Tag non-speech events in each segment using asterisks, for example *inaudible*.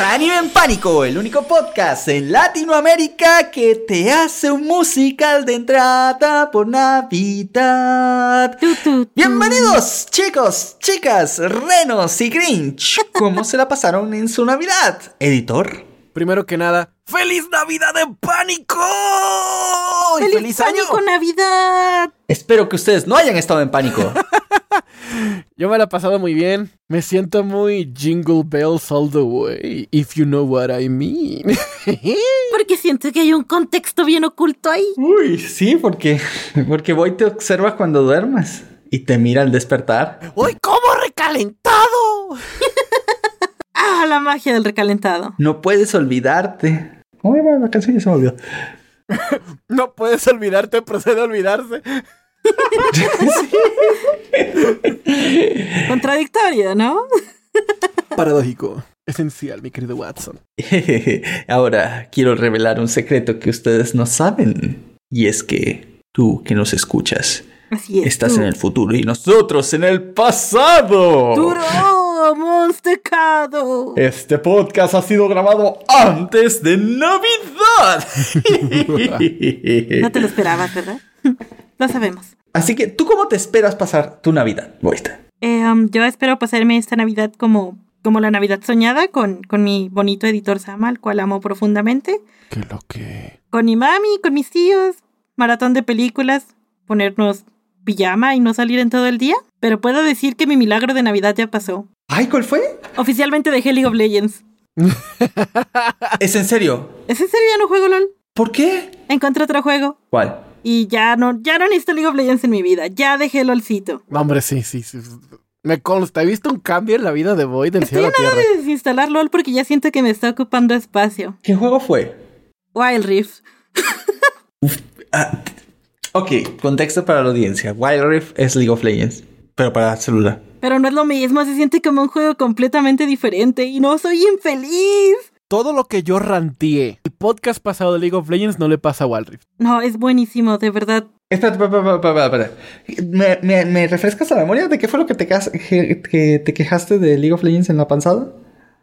Bienvenidos a Anime en Pánico, el único podcast en Latinoamérica que te hace un musical de entrada por Navidad. Bienvenidos, chicos, chicas, renos y Grinch. ¿Cómo se la pasaron en su Navidad, editor? Primero que nada, ¡Feliz Navidad en Pánico! ¡Y ¡Feliz, Pánico Navidad! Espero que ustedes no hayan estado en pánico. *laughs* *laughs* Yo me la he pasado muy bien. Me siento muy Jingle Bells all the way, if you know what I mean. *laughs* porque siento que hay un contexto bien oculto ahí. Uy, sí, porque, porque Boy te observa cuando duermes y te mira al despertar. ¡Uy, cómo recalentado! *laughs* ah, la magia del recalentado. No puedes olvidarte. ¿Cómo va la canción? Ya se me olvidó. no puedes olvidarte, procede a olvidarse. *laughs* Contradictorio, ¿no? Paradójico. Esencial, mi querido Watson. *laughs* Ahora quiero revelar un secreto que ustedes no saben. Y es que tú que nos escuchas, estás en el futuro y nosotros en el pasado. ¡Duro! ¡Monstecado! Este podcast ha sido grabado antes de Navidad. *laughs* no te lo esperabas, ¿verdad? *laughs* Lo sabemos. Así que, ¿tú cómo te esperas pasar tu Navidad, Boista? Eh, um, yo espero pasarme esta Navidad como, como la Navidad soñada con, con mi bonito editor Sama, al cual amo profundamente. ¿Qué lo que? Con mi mami, con mis tíos, maratón de películas, ponernos pijama y no salir en todo el día. Pero puedo decir que mi milagro de Navidad ya pasó. ¿Ay, cuál fue? Oficialmente dejé League of Legends. ¿Es en serio? ¿Es en serio? Ya no juego LOL. ¿Por qué? Encontré otro juego. ¿Cuál? Y ya no, ya no necesito League of Legends en mi vida. Ya dejé LOLcito. Hombre, sí, sí, sí. Me consta, he visto un cambio en la vida de Boy del cielo a tierra. de desinstalar LOL porque ya siento que me está ocupando espacio. ¿Qué juego fue? Wild Rift. *laughs* Ah, ok, contexto para la audiencia. Wild Rift es League of Legends, pero para celular. Pero no es lo mismo, se siente como un juego completamente diferente y no soy infeliz. Todo lo que yo ranteé el podcast pasado de League of Legends no le pasa a Wild Rift. No, es buenísimo, de verdad. Espera, espera, espera, espera. ¿Me, me, me refrescas la memoria de qué fue lo que te, que, te quejaste de League of Legends en la panzada?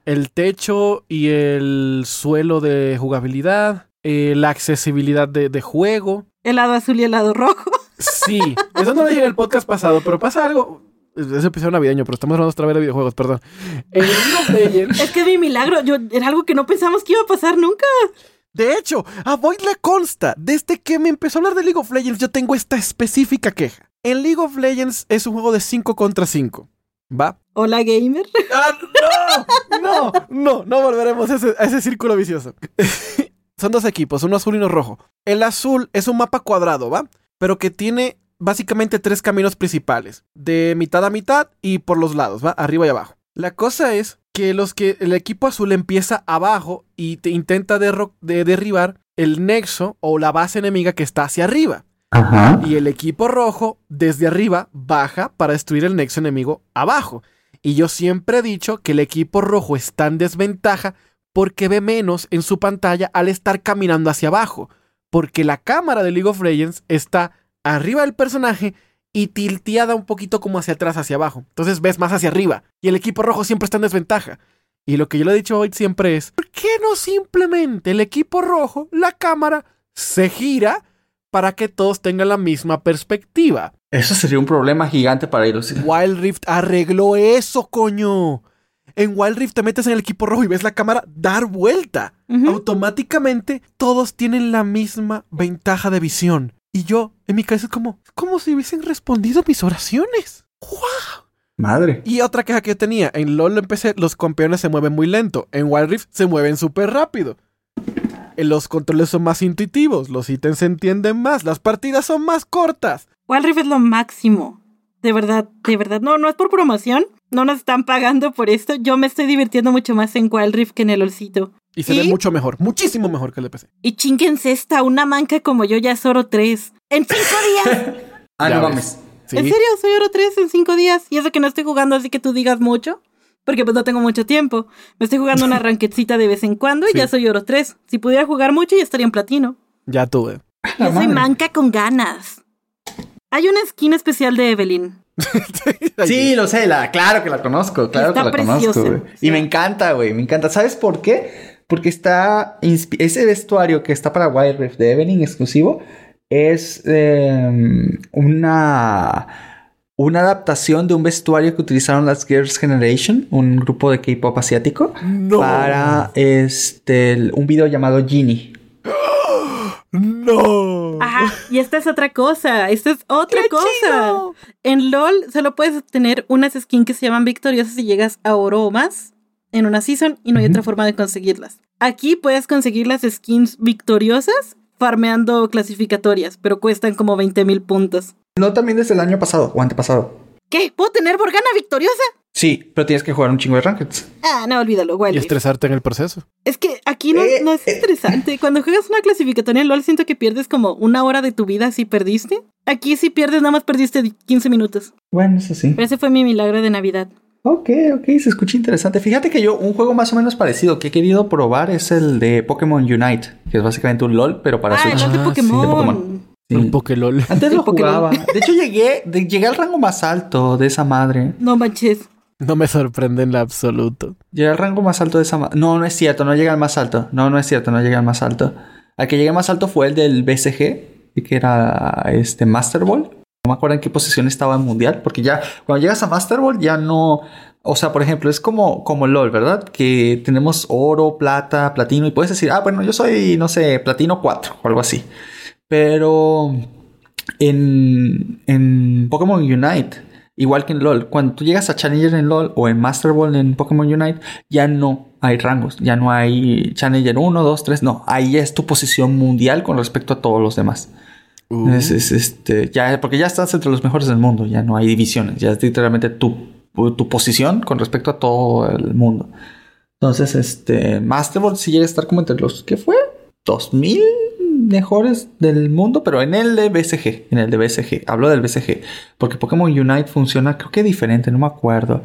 El techo y el suelo de jugabilidad, eh, la accesibilidad de, de, juego. El lado azul y el lado rojo. Sí, eso no lo dije en el podcast pasado, pero pasa algo. Es episodio navideño, pero estamos hablando otra vez de videojuegos, perdón. es que es mi milagro. Yo, era algo que no pensamos que iba a pasar nunca. De hecho, a Void le consta, desde que me empezó a hablar de League of Legends, yo tengo esta específica queja. En League of Legends es un juego de 5 contra 5. ¿Va? Hola, gamer. Ah, no, no, no, no volveremos a ese, a ese círculo vicioso. *laughs* Son dos equipos, uno azul y uno rojo. El azul es un mapa cuadrado, ¿va? Pero que tiene básicamente tres caminos principales, de mitad a mitad y por los lados, ¿va? Arriba y abajo. La cosa es que los que el equipo azul empieza abajo y te intenta de derribar el nexo o la base enemiga que está hacia arriba. Y el equipo rojo desde arriba baja para destruir el nexo enemigo abajo. Y yo siempre he dicho que el equipo rojo está en desventaja porque ve menos en su pantalla al estar caminando hacia abajo. Porque la cámara de League of Legends está arriba del personaje y tilteada un poquito como hacia atrás, hacia abajo. Entonces ves más hacia arriba y el equipo rojo siempre está en desventaja. Y lo que yo le he dicho hoy siempre es, ¿por qué no simplemente el equipo rojo, la cámara, se gira para que todos tengan la misma perspectiva? Eso sería un problema gigante para ellos. Wild Rift arregló eso, coño. En Wild Rift te metes en el equipo rojo y ves la cámara dar vuelta. Automáticamente todos tienen la misma ventaja de visión. Y yo, en mi cabeza, es como, como si hubiesen respondido mis oraciones. ¡Wow! Madre. Y otra queja que yo tenía, en LOL empecé, los campeones se mueven muy lento. En Wild Rift se mueven súper rápido. En los controles son más intuitivos, los ítems se entienden más, las partidas son más cortas. Wild Rift es lo máximo. De verdad, de verdad. No, no es por promoción. No nos están pagando por esto. Yo me estoy divirtiendo mucho más en Wild Rift que en el LOLcito. Y se ve mucho mejor, muchísimo mejor que el de PC. Y chinguense esta, una manca como yo ya es oro 3. En 5 días. *laughs* ah, no mames. ¿En serio? Soy oro 3 en 5 días. Y eso que no estoy jugando así que tú digas mucho. Porque pues no tengo mucho tiempo. Me estoy jugando una *laughs* ranquecita de vez en cuando y ya soy oro 3. Si pudiera jugar mucho ya estaría en platino. Ya tuve. Yo soy manca con ganas. Hay una skin especial de Evelyn. *laughs* sí, lo sé, la, claro que la conozco, claro que la conozco. Güey. Y me encanta, güey, me encanta. ¿Sabes por qué? Porque está ese vestuario que está para Wild Rift de Evening exclusivo es em, una una adaptación de un vestuario que utilizaron las Girls Generation, un grupo de K-pop asiático, para este un video llamado Genie. *gasps* No. Ajá, y esta es otra cosa, esta es otra cosa. En LOL solo puedes tener unas skins que se llaman victoriosas si llegas a oro o más en una season y no hay otra forma de conseguirlas. Aquí puedes conseguir las skins victoriosas farmeando clasificatorias, pero cuestan como 20 mil puntos. No también desde el año pasado o antepasado. ¿Qué? ¿Puedo tener Morgana victoriosa? Sí, pero tienes que jugar un chingo de rankeds. Ah, no, olvídalo, güey. Y estresarte en el proceso. Es que aquí no, Eh, no es eh. estresante. Cuando juegas una clasificatoria en LOL siento que pierdes como una hora de tu vida si perdiste. Aquí si pierdes nada más perdiste 15 minutos. Bueno, eso sí. Pero ese fue mi milagro de Navidad. Ok, ok, se escucha interesante. Fíjate que yo, un juego más o menos parecido que he querido probar es el de Pokémon Unite, que es básicamente un LOL, pero para ah, Switch. el LOL de Ah, sí, Pokémon. de Pokémon. Sí. Un Pokélol. Antes El lo Pokémon. jugaba. De hecho, llegué, de- llegué al rango más alto de esa madre. No manches. No me sorprende en lo absoluto. Llegué al rango más alto de esa madre. No, no es cierto, no llegué al más alto. No, no es cierto, no llegué al más alto. Al que llegué más alto fue el del BCG, que era este Master Ball. No me acuerdo en qué posición estaba en Mundial, porque ya cuando llegas a Master Ball ya no... O sea, por ejemplo, es como, como LOL, ¿verdad? Que tenemos oro, plata, platino y puedes decir, ah, bueno, yo soy, no sé, platino 4 o algo así. Pero en, en Pokémon Unite, igual que en LOL, cuando tú llegas a Challenger en LOL o en Master Ball en Pokémon Unite, ya no hay rangos, ya no hay Challenger 1, 2, 3, no, ahí es tu posición mundial con respecto a todos los demás. Uh, Es, es, este, ya, porque ya estás entre los mejores del mundo, ya no hay divisiones, ya es literalmente tu, tu posición con respecto a todo el mundo. Entonces, este, Master Ball sí llega a estar como entre los, ¿qué fue? 2000 mejores del mundo, pero en el de BCG, en el de BCG, hablo del BCG, porque Pokémon Unite funciona, creo que diferente, no me acuerdo,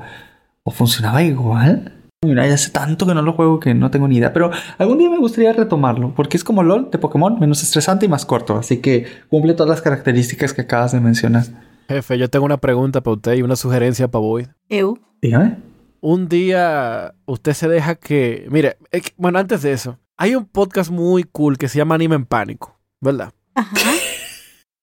o funcionaba igual. Unite hace tanto que no lo juego que no tengo ni idea, pero algún día me gustaría retomarlo, porque es como LOL de Pokémon, menos estresante y más corto, así que cumple todas las características que acabas de mencionar. Jefe, yo tengo una pregunta para usted y una sugerencia para Boyd. Eu. Dígame. Un día usted se deja que... Mire, es que- bueno, antes de eso, hay un podcast muy cool que se llama Anime en Pánico, ¿verdad? Ajá. *laughs*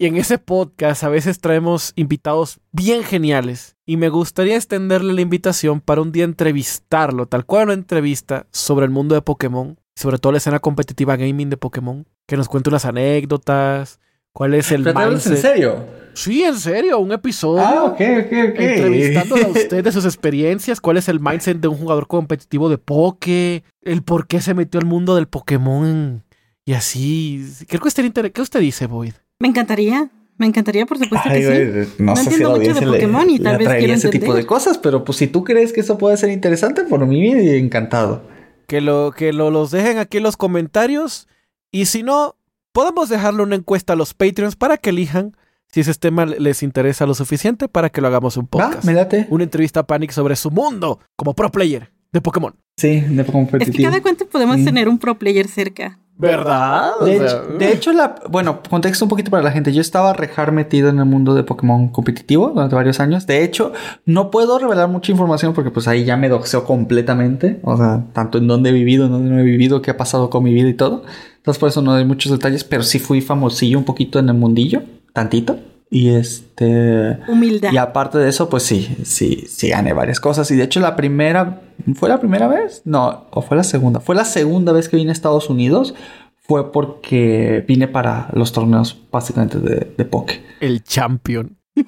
Y en ese podcast a veces traemos invitados bien geniales. Y me gustaría extenderle la invitación para un día entrevistarlo, tal cual una entrevista sobre el mundo de Pokémon, sobre todo la escena competitiva gaming de Pokémon. Que nos cuente unas anécdotas, cuál es el ¿Pero en serio? Sí, en serio, un episodio. Ah, ok, ok, ok. Entrevistándolo a *laughs* usted de sus experiencias, cuál es el mindset de un jugador competitivo de Poké, el por qué se metió al mundo del Pokémon y así. Creo que usted ¿Qué usted dice, Boyd? Me encantaría. Me encantaría, por supuesto Ay, que sí. no, No sé si entiendo la mucho de audiencia le- Pokémon y le tal vez quiero ese tipo de entender. cosas, pero pues si tú crees que eso puede ser interesante, por mí encantado. Que lo que lo, los dejen aquí en los comentarios y si no, podemos dejarle una encuesta a los Patreons para que elijan si ese tema les interesa lo suficiente para que lo hagamos un Va, podcast. me late. Una entrevista a Panic sobre su mundo como pro player de Pokémon. Sí, de Es que cada cuánto podemos Mm. tener un pro player cerca. ¿Verdad? De, hecho, de hecho, la, bueno, contexto un poquito para la gente. Yo estaba rejar metido en el mundo de Pokémon competitivo durante varios años. De hecho, no puedo revelar mucha información porque pues ahí ya me doxeo completamente. O sea, tanto en dónde he vivido, en dónde no he vivido, qué ha pasado con mi vida y todo. Entonces por eso no doy muchos detalles, pero sí fui famosillo un poquito en el mundillo, tantito. Y este... Humildad. Y aparte de eso, pues sí, sí, sí gané varias cosas. Y de hecho la primera, ¿fue la primera vez? No, o fue la segunda. Fue la segunda vez que vine a Estados Unidos. Fue porque vine para los torneos básicamente de, de Poké. El champion. *laughs*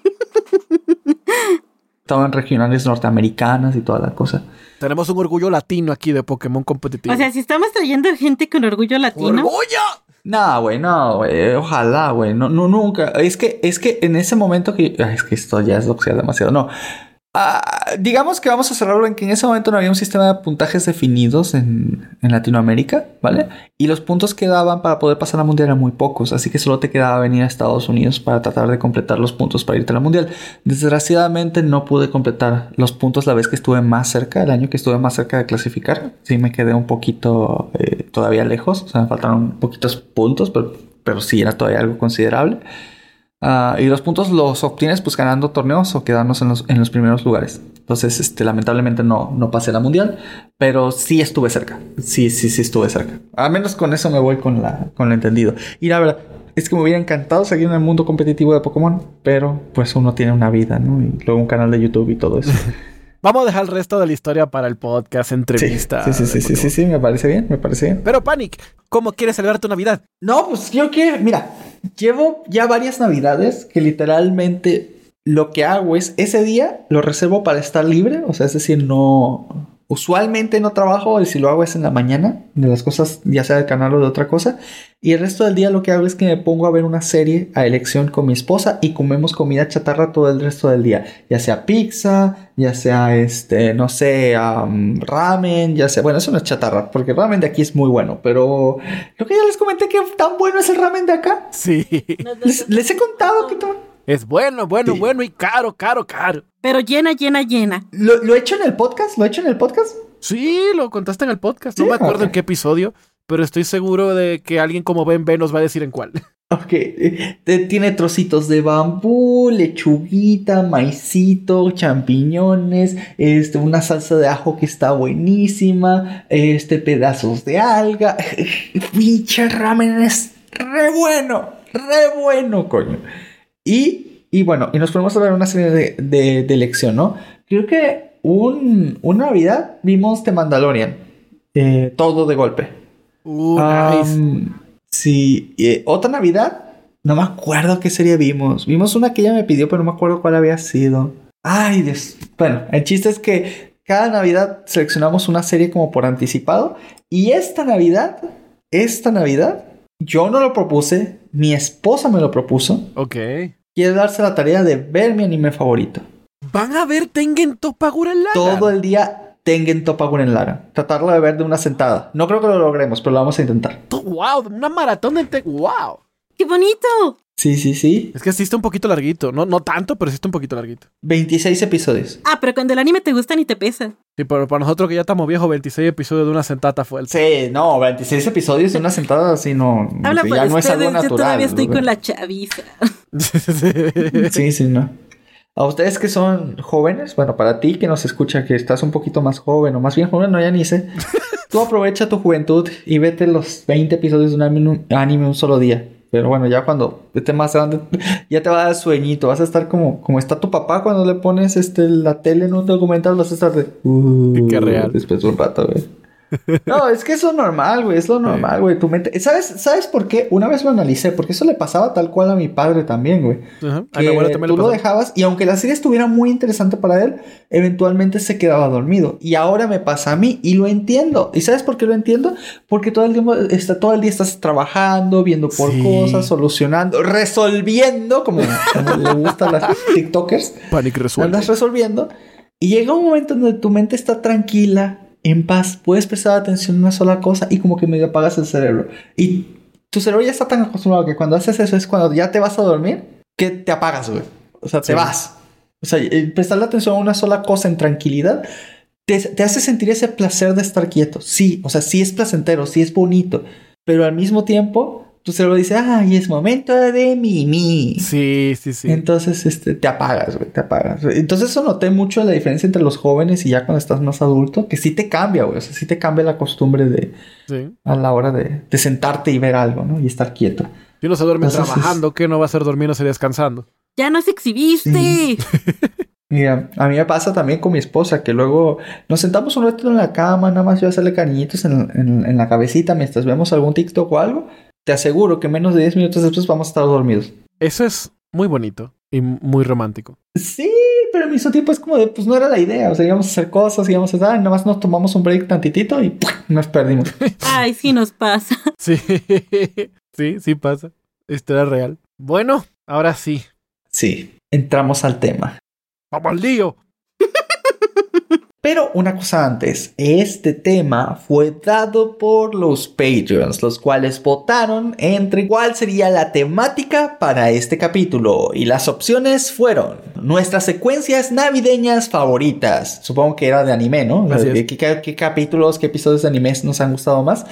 Estaban regionales norteamericanas y toda la cosa. Tenemos un orgullo latino aquí de Pokémon competitivo. O sea, si estamos trayendo gente con orgullo latino. ¡Orgullo! No, güey, no, güey. Ojalá, güey. No, no, nunca. Es que, es que en ese momento que. Ay, es que esto ya es doxear demasiado. No. Ah, digamos que vamos a cerrarlo en que en ese momento no había un sistema de puntajes definidos en, en Latinoamérica, ¿vale? Y los puntos que daban para poder pasar a la mundial eran muy pocos, así que solo te quedaba venir a Estados Unidos para tratar de completar los puntos para irte a la mundial. Desgraciadamente no pude completar los puntos la vez que estuve más cerca, el año que estuve más cerca de clasificar. Sí me quedé un poquito eh, todavía lejos, o sea, me faltaron poquitos puntos, pero, pero sí era todavía algo considerable. Ah, y los puntos los obtienes pues ganando torneos o quedarnos en los, en los primeros lugares. Entonces, este, lamentablemente no, no pasé la mundial, pero sí estuve cerca. Sí, sí, sí estuve cerca. Al menos con eso me voy con, la, con lo entendido. Y la verdad, es que me hubiera encantado seguir en el mundo competitivo de Pokémon, pero pues uno tiene una vida, ¿no? Y luego un canal de YouTube y todo eso. *laughs* Vamos a dejar el resto de la historia para el podcast, entrevista. Sí, sí, sí, sí, sí, sí, me parece bien, me parece bien. Pero Panic, ¿cómo quieres celebrar tu Navidad? No, pues yo que, mira, llevo ya varias Navidades que literalmente lo que hago es ese día lo reservo para estar libre, o sea, es decir, no, Usualmente no trabajo y si lo hago es en la mañana, de las cosas, ya sea del canal o de otra cosa. Y el resto del día lo que hago es que me pongo a ver una serie a elección con mi esposa y comemos comida chatarra todo el resto del día. Ya sea pizza, ya sea este, no sé, ramen, ya sea, bueno, eso no es chatarra, porque el ramen de aquí es muy bueno, pero creo que ya les comenté que tan bueno es el ramen de acá. Sí. Les, he contado que Es bueno, bueno, bueno y caro, caro, caro. Pero llena, llena, llena. ¿Lo, he hecho en el podcast? ¿Lo he hecho en el podcast? Sí, lo contaste en el podcast. No me acuerdo en qué episodio, pero estoy seguro de que alguien como Ben Ben nos va a decir en cuál. *laughs* Ok, tiene trocitos de bambú, lechuguita, maicito, champiñones, este, una salsa de ajo que está buenísima, este, pedazos de alga. *laughs* Pinche ramen es re bueno, re bueno, coño. Y y bueno, y nos ponemos a ver una serie de, de, elección, ¿no? Creo que un, una Navidad vimos The Mandalorian. Eh, todo de golpe. Uh, nice. Sí. Eh, otra Navidad, no me acuerdo qué serie vimos. Vimos una que ella me pidió, pero no me acuerdo cuál había sido. Ay, Dios. Bueno, el chiste es que cada Navidad seleccionamos una serie como por anticipado. Y esta Navidad, esta Navidad, yo no lo propuse, mi esposa me lo propuso. Ok quiere darse la tarea de ver mi anime favorito. ¿Van a ver Tengen Toppa Gurren Todo el día Tengen Toppa Gurren Tratarlo de ver de una sentada. No creo que lo logremos, pero lo vamos a intentar. ¡Wow! Una maratón de Tengen. ¡Wow! ¡Qué bonito! Sí, sí, sí. Es que sí está un poquito larguito. No, no tanto, pero sí está un poquito larguito. 26 episodios. Ah, pero cuando el anime te gusta ni te pesa. Sí, pero para nosotros que ya estamos viejos, 26 episodios de una sentada fue el... Sí, no, 26 episodios de una sentada así no... Habla ya no es algo natural. Yo todavía estoy con la chaviza. *laughs* sí, sí, no. A ustedes que son jóvenes, bueno, para ti que nos escucha, que estás un poquito más joven o más bien joven, no, ya ni sé. *laughs* Tú aprovecha tu juventud y vete los 20 episodios de un anime un solo día. Pero bueno, ya cuando esté más grande, *laughs* ya te va a dar sueñito. Vas a estar como, como está tu papá cuando le pones este, la tele en un documental. Vas a estar de. Uh, Qué real. Después de un rato, güey. No, es que es lo normal, güey, es lo normal, güey. Tu mente. ¿Sabes, ¿Sabes por qué? Una vez lo analicé, porque eso le pasaba tal cual a mi padre también, güey. Ajá. Que tú lo dejabas y aunque la serie estuviera muy interesante para él, eventualmente se quedaba dormido. Y ahora me pasa a mí y lo entiendo. ¿Y sabes por qué lo entiendo? Porque todo el tiempo está, todo el día estás trabajando, viendo por cosas, solucionando, resolviendo, como, le gustan las TikTokers. Panic resuelve. Andas resolviendo. Y llega un momento donde tu mente está tranquila, en paz, puedes prestar atención a una sola cosa y como que medio apagas el cerebro. Y tu cerebro ya está tan acostumbrado que cuando haces eso es cuando ya te vas a dormir que te apagas, güey. O sea, te vas. O sea, prestarle atención a una sola cosa en tranquilidad te, te, hace sentir ese placer de estar quieto. Sí, o sea, sí es placentero, sí es bonito, pero al mismo tiempo tu cerebro dice, ay, es momento de mimi. Sí, sí, sí. Entonces, este, te apagas, güey, te apagas. Entonces, eso noté mucho la diferencia entre los jóvenes y ya cuando estás más adulto, que sí te cambia, güey. O sea, sí te cambia la costumbre de. Sí. A la hora de, de sentarte y ver algo, ¿no? Y estar quieto. Si uno se duerme trabajando, ¿qué no va a ser dormiéndose descansando? Ya nos exhibiste. *laughs* Mira, a mí me pasa también con mi esposa, que luego nos sentamos un rato en la cama, nada más yo hacerle cariñitos en, en, en la cabecita mientras vemos algún TikTok o algo te aseguro que menos de 10 minutos después vamos a estar dormidos. Eso es muy bonito y muy romántico. Sí, pero al mismo tiempo es como de, pues no era la idea. O sea, íbamos a hacer cosas, íbamos a estar, nada más nos tomamos un break tantitito y nos perdimos. *laughs* Ay, sí nos pasa. Sí, *laughs* sí, sí pasa. Esto era real. Bueno, ahora sí. Sí, entramos al tema. ¡Vamos al lío! Pero una cosa antes, este tema fue dado por los Patreons, los cuales votaron entre cuál sería la temática para este capítulo. Y las opciones fueron nuestras secuencias navideñas favoritas. Supongo que era de anime, ¿no? ¿Qué, capítulos, qué episodios de anime nos han gustado más?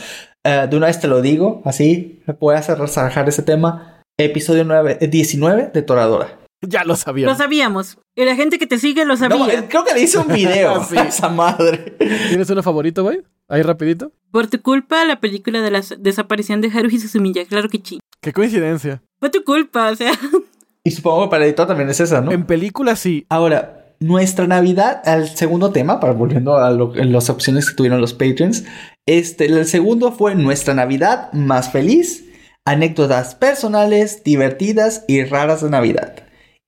Eh, de una vez te lo digo, así puedes rajar ese tema. episodio 9, 19 de Toradora. Ya lo sabíamos. Lo sabíamos. Y la gente que te sigue lo sabía. No, creo que le hice un video *laughs* Sí. a esa madre. ¿Tienes uno favorito, güey? Ahí rapidito. Por tu culpa, la película de la desaparición de Haruhi Suzumiya. Claro que sí. Qué coincidencia. Fue tu culpa, o sea. *laughs* Y supongo que para editor también es esa, ¿no? En películas sí. Ahora, nuestra Navidad, al segundo tema, para volviendo a lo- las opciones que tuvieron los Patreons, este, el segundo fue nuestra Navidad más feliz, anécdotas personales, divertidas y raras de Navidad.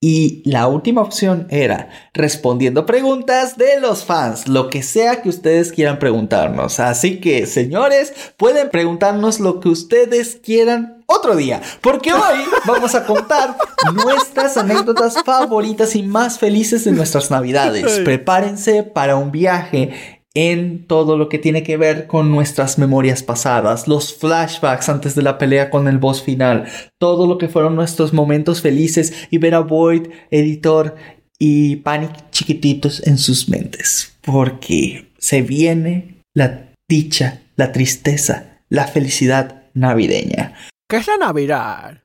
Y la última opción era respondiendo preguntas de los fans, lo que sea que ustedes quieran preguntarnos. Así que, señores, pueden preguntarnos lo que ustedes quieran otro día, porque hoy *laughs* vamos a contar nuestras anécdotas favoritas y más felices de nuestras navidades. Prepárense para un viaje en todo lo que tiene que ver con nuestras memorias pasadas, los flashbacks antes de la pelea con el boss final, todo lo que fueron nuestros momentos felices y ver a Void, editor y Panic chiquititos en sus mentes, porque se viene la dicha, la tristeza, la felicidad navideña. ¿Qué es la Navidad?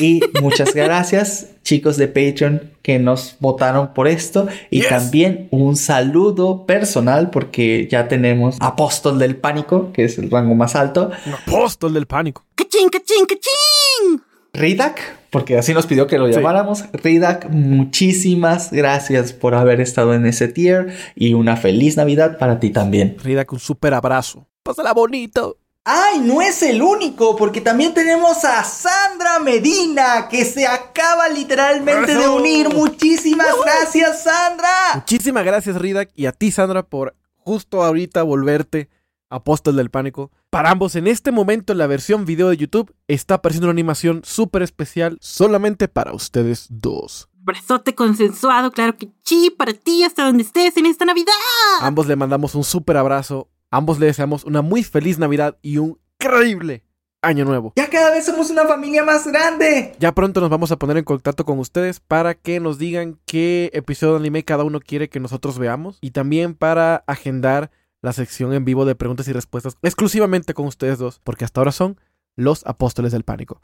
Y muchas gracias, chicos de Patreon, que nos votaron por esto. Y Yes. también un saludo personal, porque ya tenemos Apóstol del Pánico, que es el rango más alto. Un apóstol del pánico. ¡Cachín, cachín, cachín! Ridak, porque así nos pidió que lo Sí. llamáramos. Ridak, muchísimas gracias por haber estado en ese tier. Y una feliz Navidad para ti también. Rida con un súper abrazo. Pásala bonito. ¡Ay, no es el único! Porque también tenemos a Sandra Medina, que se acaba literalmente de unir. Muchísimas gracias, Sandra. Muchísimas gracias, Ridak, y a ti, Sandra, por justo ahorita volverte apóstol del pánico. Para ambos, en este momento, en la versión video de YouTube, está apareciendo una animación súper especial solamente para ustedes dos. Brazote consensuado, claro que sí, para ti hasta donde estés en esta Navidad. Ambos le mandamos un súper abrazo. Ambos le deseamos una muy feliz Navidad y un increíble año nuevo. Ya cada vez somos una familia más grande. Ya pronto nos vamos a poner en contacto con ustedes para que nos digan qué episodio de anime cada uno quiere que nosotros veamos y también para agendar la sección en vivo de preguntas y respuestas exclusivamente con ustedes dos, porque hasta ahora son los apóstoles del pánico.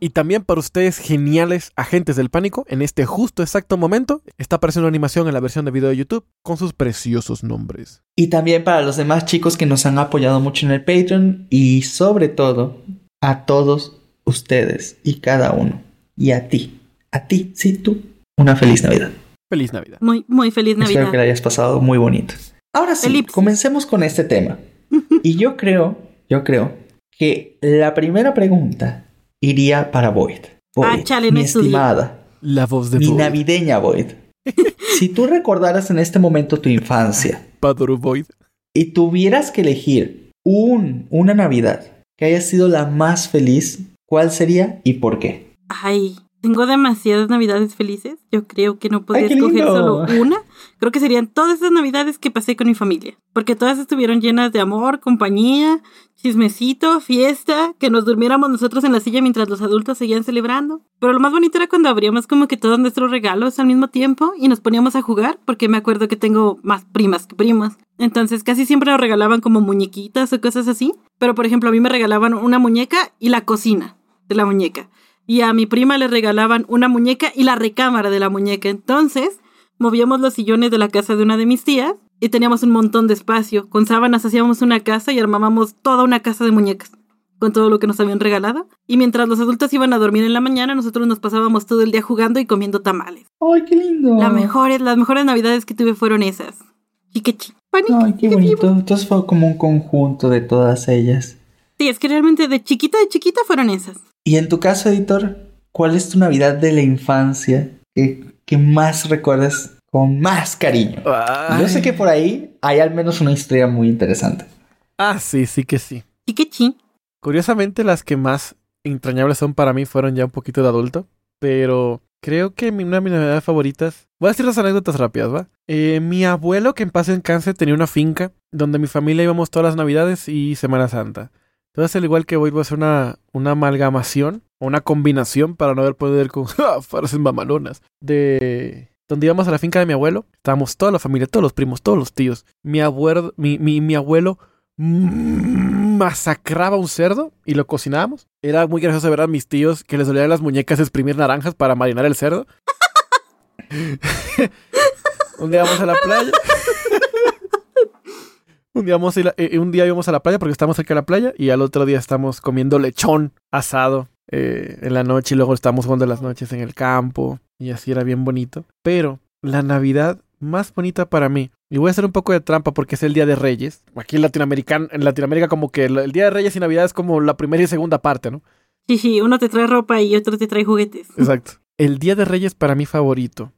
Y también para ustedes geniales agentes del pánico, en este justo exacto momento está apareciendo una animación en la versión de video de YouTube con sus preciosos nombres. Y también para los demás chicos que nos han apoyado mucho en el Patreon. Y sobre todo, a todos ustedes y cada uno. Y a ti. A ti, sí, tú. Una feliz Navidad. Feliz Navidad. Muy, muy feliz Espero Navidad. que la hayas pasado muy bonito. Ahora sí, Elipsis. comencemos con este tema. *laughs* Y yo creo, yo creo que la primera pregunta iría para Void. Void, Ah, chale, mi estimada, La voz de mi Void. navideña Void. *laughs* si tú recordaras en este momento tu infancia Padoru Void. y tuvieras que elegir un, una Navidad que haya sido la más feliz, ¿cuál sería y por qué? Ay, tengo demasiadas navidades felices. Yo creo que no podría Ay, escoger solo una. Creo que serían todas esas navidades que pasé con mi familia. Porque todas estuvieron llenas de amor, compañía, chismecito, fiesta, que nos durmiéramos nosotros en la silla mientras los adultos seguían celebrando. Pero lo más bonito era cuando abríamos como que todos nuestros regalos al mismo tiempo y nos poníamos a jugar, porque me acuerdo que tengo más primas que primos. Entonces casi siempre nos regalaban como muñequitas o cosas así. Pero por ejemplo a mí me regalaban una muñeca y la cocina de la muñeca. Y a mi prima le regalaban una muñeca y la recámara de la muñeca. Entonces, movíamos los sillones de la casa de una de mis tías y teníamos un montón de espacio. Con sábanas hacíamos una casa y armábamos toda una casa de muñecas con todo lo que nos habían regalado. Y mientras los adultos iban a dormir en la mañana, nosotros nos pasábamos todo el día jugando y comiendo tamales. ¡Ay, qué lindo! Las mejores, las mejores navidades que tuve fueron esas. Chiquechi. ¡Ay, qué bonito! Entonces fue como un conjunto de todas ellas. Sí, es que realmente de chiquita, de chiquita fueron esas. Y en tu caso, editor, ¿cuál es tu Navidad de la infancia que, que más recuerdas con más cariño? Yo sé que por ahí hay al menos una historia muy interesante. Ah, sí, sí que sí. Chiquechi. Curiosamente, las que más entrañables son para mí fueron ya un poquito de adulto. Pero creo que una de mis navidades favoritas. Voy a decir las anécdotas rápidas, ¿va? Eh, mi abuelo, que en paz en cáncer, tenía una finca donde mi familia íbamos todas las navidades y Semana Santa. Entonces, al igual que voy, voy a hacer una, una amalgamación o una combinación para no haber podido ir con *laughs* ¡ja! frases mamalonas. De donde íbamos a la finca de mi abuelo. Estábamos toda la familia, todos los primos, todos los tíos. Mi abuelo, mi, mi, mi abuelo masacraba un cerdo y lo cocinábamos. Era muy gracioso ver a mis tíos que les dolían las muñecas exprimir naranjas para marinar el cerdo. *laughs* un día vamos a la playa. Un, día vamos a eh, un día íbamos a la playa porque estamos cerca de la playa y al otro día estamos comiendo lechón asado eh, en la noche y luego estamos jugando las noches en el campo y así era bien bonito. Pero la Navidad más bonita para mí, y voy a hacer un poco de trampa porque es el Día de Reyes. Aquí en Latinoamérica, en Latinoamérica como que el, Día de Reyes y Navidad es como la primera y segunda parte, ¿no? Sí, sí, uno te trae ropa y otro te trae juguetes. Exacto. El Día de Reyes para mí favorito,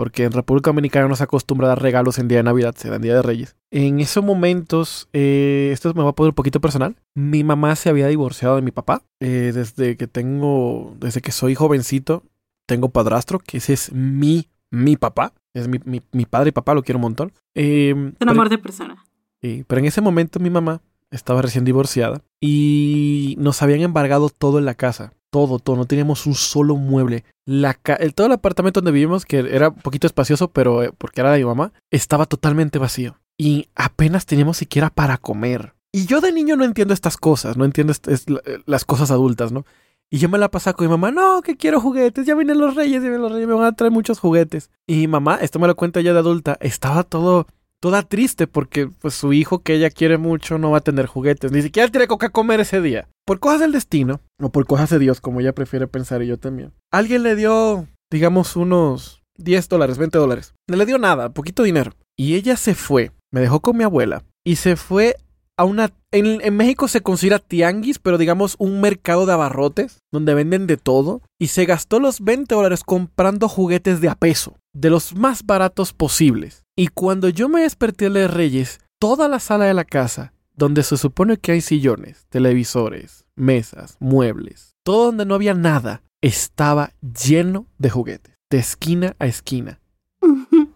porque en República Dominicana no se acostumbra a dar regalos en Día de Navidad, se dan Día de Reyes. En esos momentos, eh, esto me va a poner un poquito personal, mi mamá se había divorciado de mi papá. Eh, desde que tengo, desde que soy jovencito, tengo padrastro, que ese es mi, mi papá. Es mi, mi, padre y papá, lo quiero un montón. Eh, un amor de persona. Sí, pero en ese momento mi mamá estaba recién divorciada y nos habían embargado todo en la casa. Todo, todo. No teníamos un solo mueble. La el, todo el apartamento donde vivimos, que era un poquito espacioso, pero eh, porque era de mi mamá, estaba totalmente vacío. Y apenas teníamos siquiera para comer. Y yo de niño no entiendo estas cosas, no entiendo las cosas adultas, ¿no? Y yo me la pasaba con mi mamá, no, que quiero juguetes, ya vienen los reyes, ya vienen los reyes, me van a traer muchos juguetes. Y mamá, esto me lo cuenta ya de adulta, estaba todo, toda triste porque pues su hijo que ella quiere mucho no va a tener juguetes, ni siquiera tiene coca comer ese día. Por cosas del destino, o por cosas de Dios, como ella prefiere pensar y yo también. Alguien le dio, digamos, unos 10 dólares, 20 dólares. No le dio nada, poquito dinero. Y ella se fue, me dejó con mi abuela, y se fue una... En, México se considera tianguis, pero digamos un mercado de abarrotes, donde venden de todo, y se gastó los 20 dólares comprando juguetes de a peso, de los más baratos posibles. Y cuando yo me desperté de Reyes, toda la sala de la casa, donde se supone que hay sillones, televisores, mesas, muebles, todo donde no había nada, estaba lleno de juguetes, de esquina a esquina *laughs*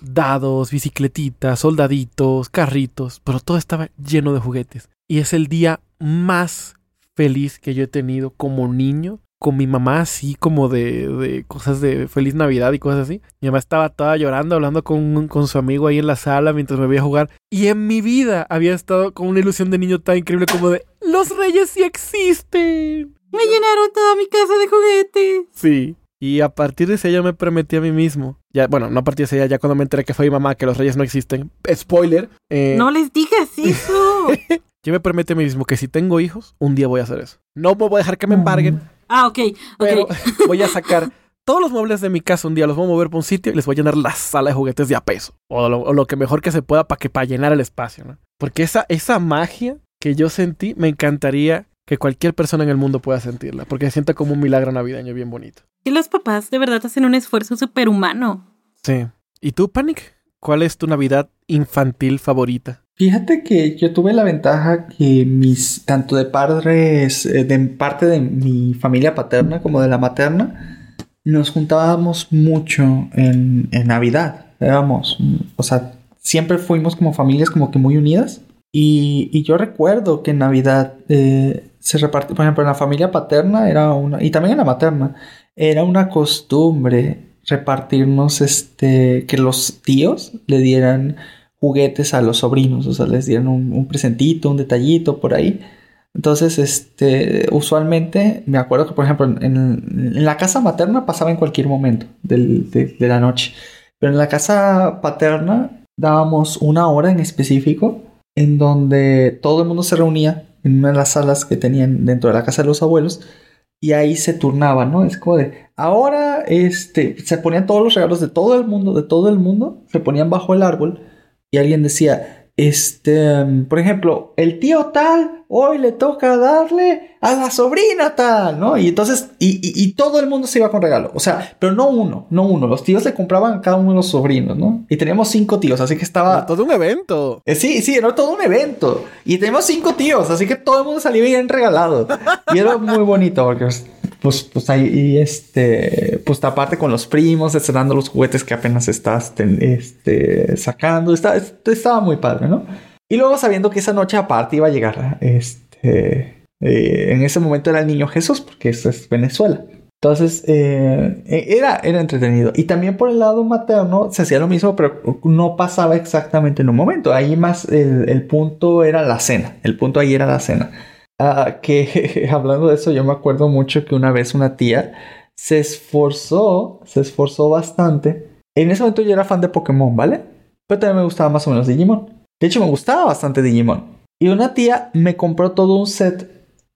dados, bicicletitas, soldaditos, carritos, pero todo estaba lleno de juguetes. Y es el día más feliz que yo he tenido como niño, con mi mamá así como de, cosas de feliz Navidad y cosas así. Mi mamá estaba toda llorando, hablando con, con su amigo ahí en la sala mientras me veía jugar. Y en mi vida había estado con una ilusión de niño tan increíble como de, los reyes sí existen. Me llenaron toda mi casa de juguetes. Sí. Y a partir de ese día me prometí a mí mismo. Ya, bueno, no a partir de ese día, ya cuando me enteré que fue mi mamá que los reyes no existen. Spoiler. Eh, no les digas *laughs* eso. Yo me prometí a mí mismo que si tengo hijos, un día voy a hacer eso. No voy a dejar que me embarguen. Ah, ok. Pero *laughs* voy a sacar todos los muebles de mi casa un día, los voy a mover por un sitio y les voy a llenar la sala de juguetes de a peso. O lo, que mejor que se pueda para que para llenar el espacio, ¿no? Porque esa, esa magia que yo sentí, me encantaría que cualquier persona en el mundo pueda sentirla, porque se siente como un milagro navideño bien bonito. Y los papás de verdad hacen un esfuerzo superhumano. Sí. ¿Y tú, Panic? ¿Cuál es tu Navidad infantil favorita? Fíjate que yo tuve la ventaja que mis, tanto de padres, eh, de parte de mi familia paterna como de la materna, nos juntábamos mucho en, en Navidad. Éramos, o sea, siempre fuimos como familias como que muy unidas. Y, y yo recuerdo que en Navidad eh, se repartía, por ejemplo, en la familia paterna era una, y también en la materna, era una costumbre repartirnos, este, que los tíos le dieran juguetes a los sobrinos, o sea, les dieran un, presentito, un detallito por ahí. Entonces, este, usualmente, me acuerdo que, por ejemplo, en, la casa materna pasaba en cualquier momento de, de la noche, pero en la casa paterna dábamos una hora en específico en donde todo el mundo se reunía en una de las salas que tenían dentro de la casa de los abuelos y ahí se turnaban, ¿no? Es como de, ahora, este, se ponían todos los regalos de todo el mundo, de todo el mundo, se ponían bajo el árbol y alguien decía, este, por ejemplo, el tío tal, hoy le toca darle a la sobrina tal, ¿no? Y entonces, y, todo el mundo se iba con regalo. O sea, pero no uno, no uno. Los tíos le compraban a cada uno de los sobrinos, ¿no? Y teníamos cinco tíos, así que estaba... todo un evento. Eh, sí, sí, era todo un evento. Y teníamos cinco tíos, así que todo el mundo salía bien regalado. Y era muy bonito porque pues, pues ahí, este, pues aparte con los primos, estrenando los juguetes que apenas estás este, sacando, está, estaba muy padre, ¿no? Y luego sabiendo que esa noche aparte iba a llegar, este, eh, en ese momento era el niño Jesús, porque eso es Venezuela. Entonces, eh, era, era entretenido. Y también por el lado materno se hacía lo mismo, pero no pasaba exactamente en un momento. Ahí más el, punto era la cena. El punto ahí era la cena. Ah, que *laughs* hablando de eso, yo me acuerdo mucho que una vez una tía se esforzó, se esforzó bastante. En ese momento yo era fan de Pokémon, ¿vale? Pero también me gustaba más o menos Digimon. De hecho, me gustaba bastante Digimon. Y una tía me compró todo un set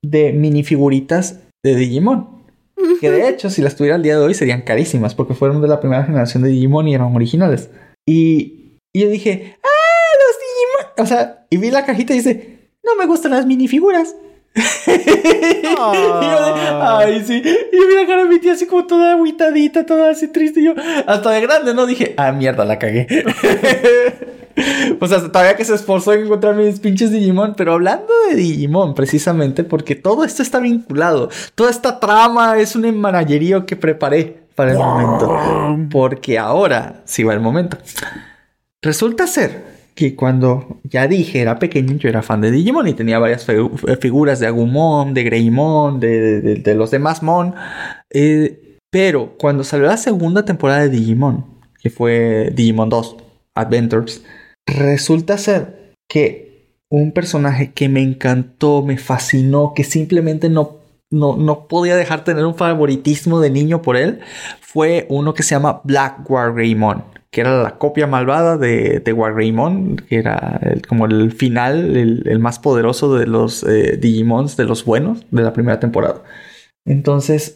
de minifiguritas de Digimon. *laughs* Que de hecho, si las tuviera al día de hoy serían carísimas porque fueron de la primera generación de Digimon y eran originales. Y, y yo dije, ¡ah, los Digimon! O sea, y vi la cajita y dice, no me gustan las minifiguras. *laughs* ay, sí. Y yo vi la cara de mi tía así como toda aguitadita, toda así triste. Y yo, hasta de grande, ¿no? Dije, ah, mierda, la cagué. *laughs* o sea, todavía que se esforzó en encontrar mis pinches Digimon. Pero hablando de Digimon, precisamente, porque todo esto está vinculado. Toda esta trama es un enmanagerío que preparé para el momento. Porque ahora sí va el momento. Resulta ser que cuando ya dije era pequeño, yo era fan de Digimon y tenía varias figuras de Agumon, de Greymon, de, los demás Mon. Eh, pero cuando salió la segunda temporada de Digimon, que fue Digimon 2 Adventures, resulta ser que un personaje que me encantó, me fascinó, que simplemente no, no, no podía dejar tener un favoritismo de niño por él, fue uno que se llama Black War Greymon que era la copia malvada de, de Wargreymon, que era como el final, el, más poderoso de los eh, Digimons, de los buenos, de la primera temporada. Entonces,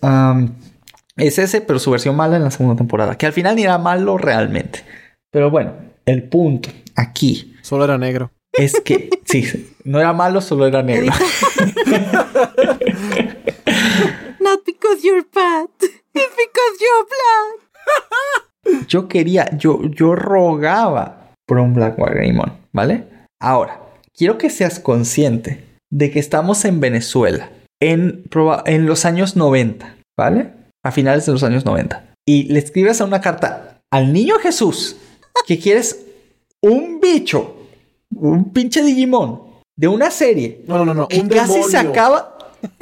es ese, pero su versión mala en la segunda temporada, que al final ni era malo realmente. Pero bueno, el punto aquí. Solo era negro. Es que, sí, no era malo, solo era negro. *laughs* Not because you're fat, it's because you're black. *laughs* Yo quería, yo, yo rogaba por un Black Greymon, ¿vale? Ahora, quiero que seas consciente de que estamos en Venezuela en, en los años 90, ¿vale? A finales de los años 90. Y le escribes a una carta al niño Jesús que quieres un bicho, un pinche Digimon de una serie. No, no, no, que casi se acaba. *laughs*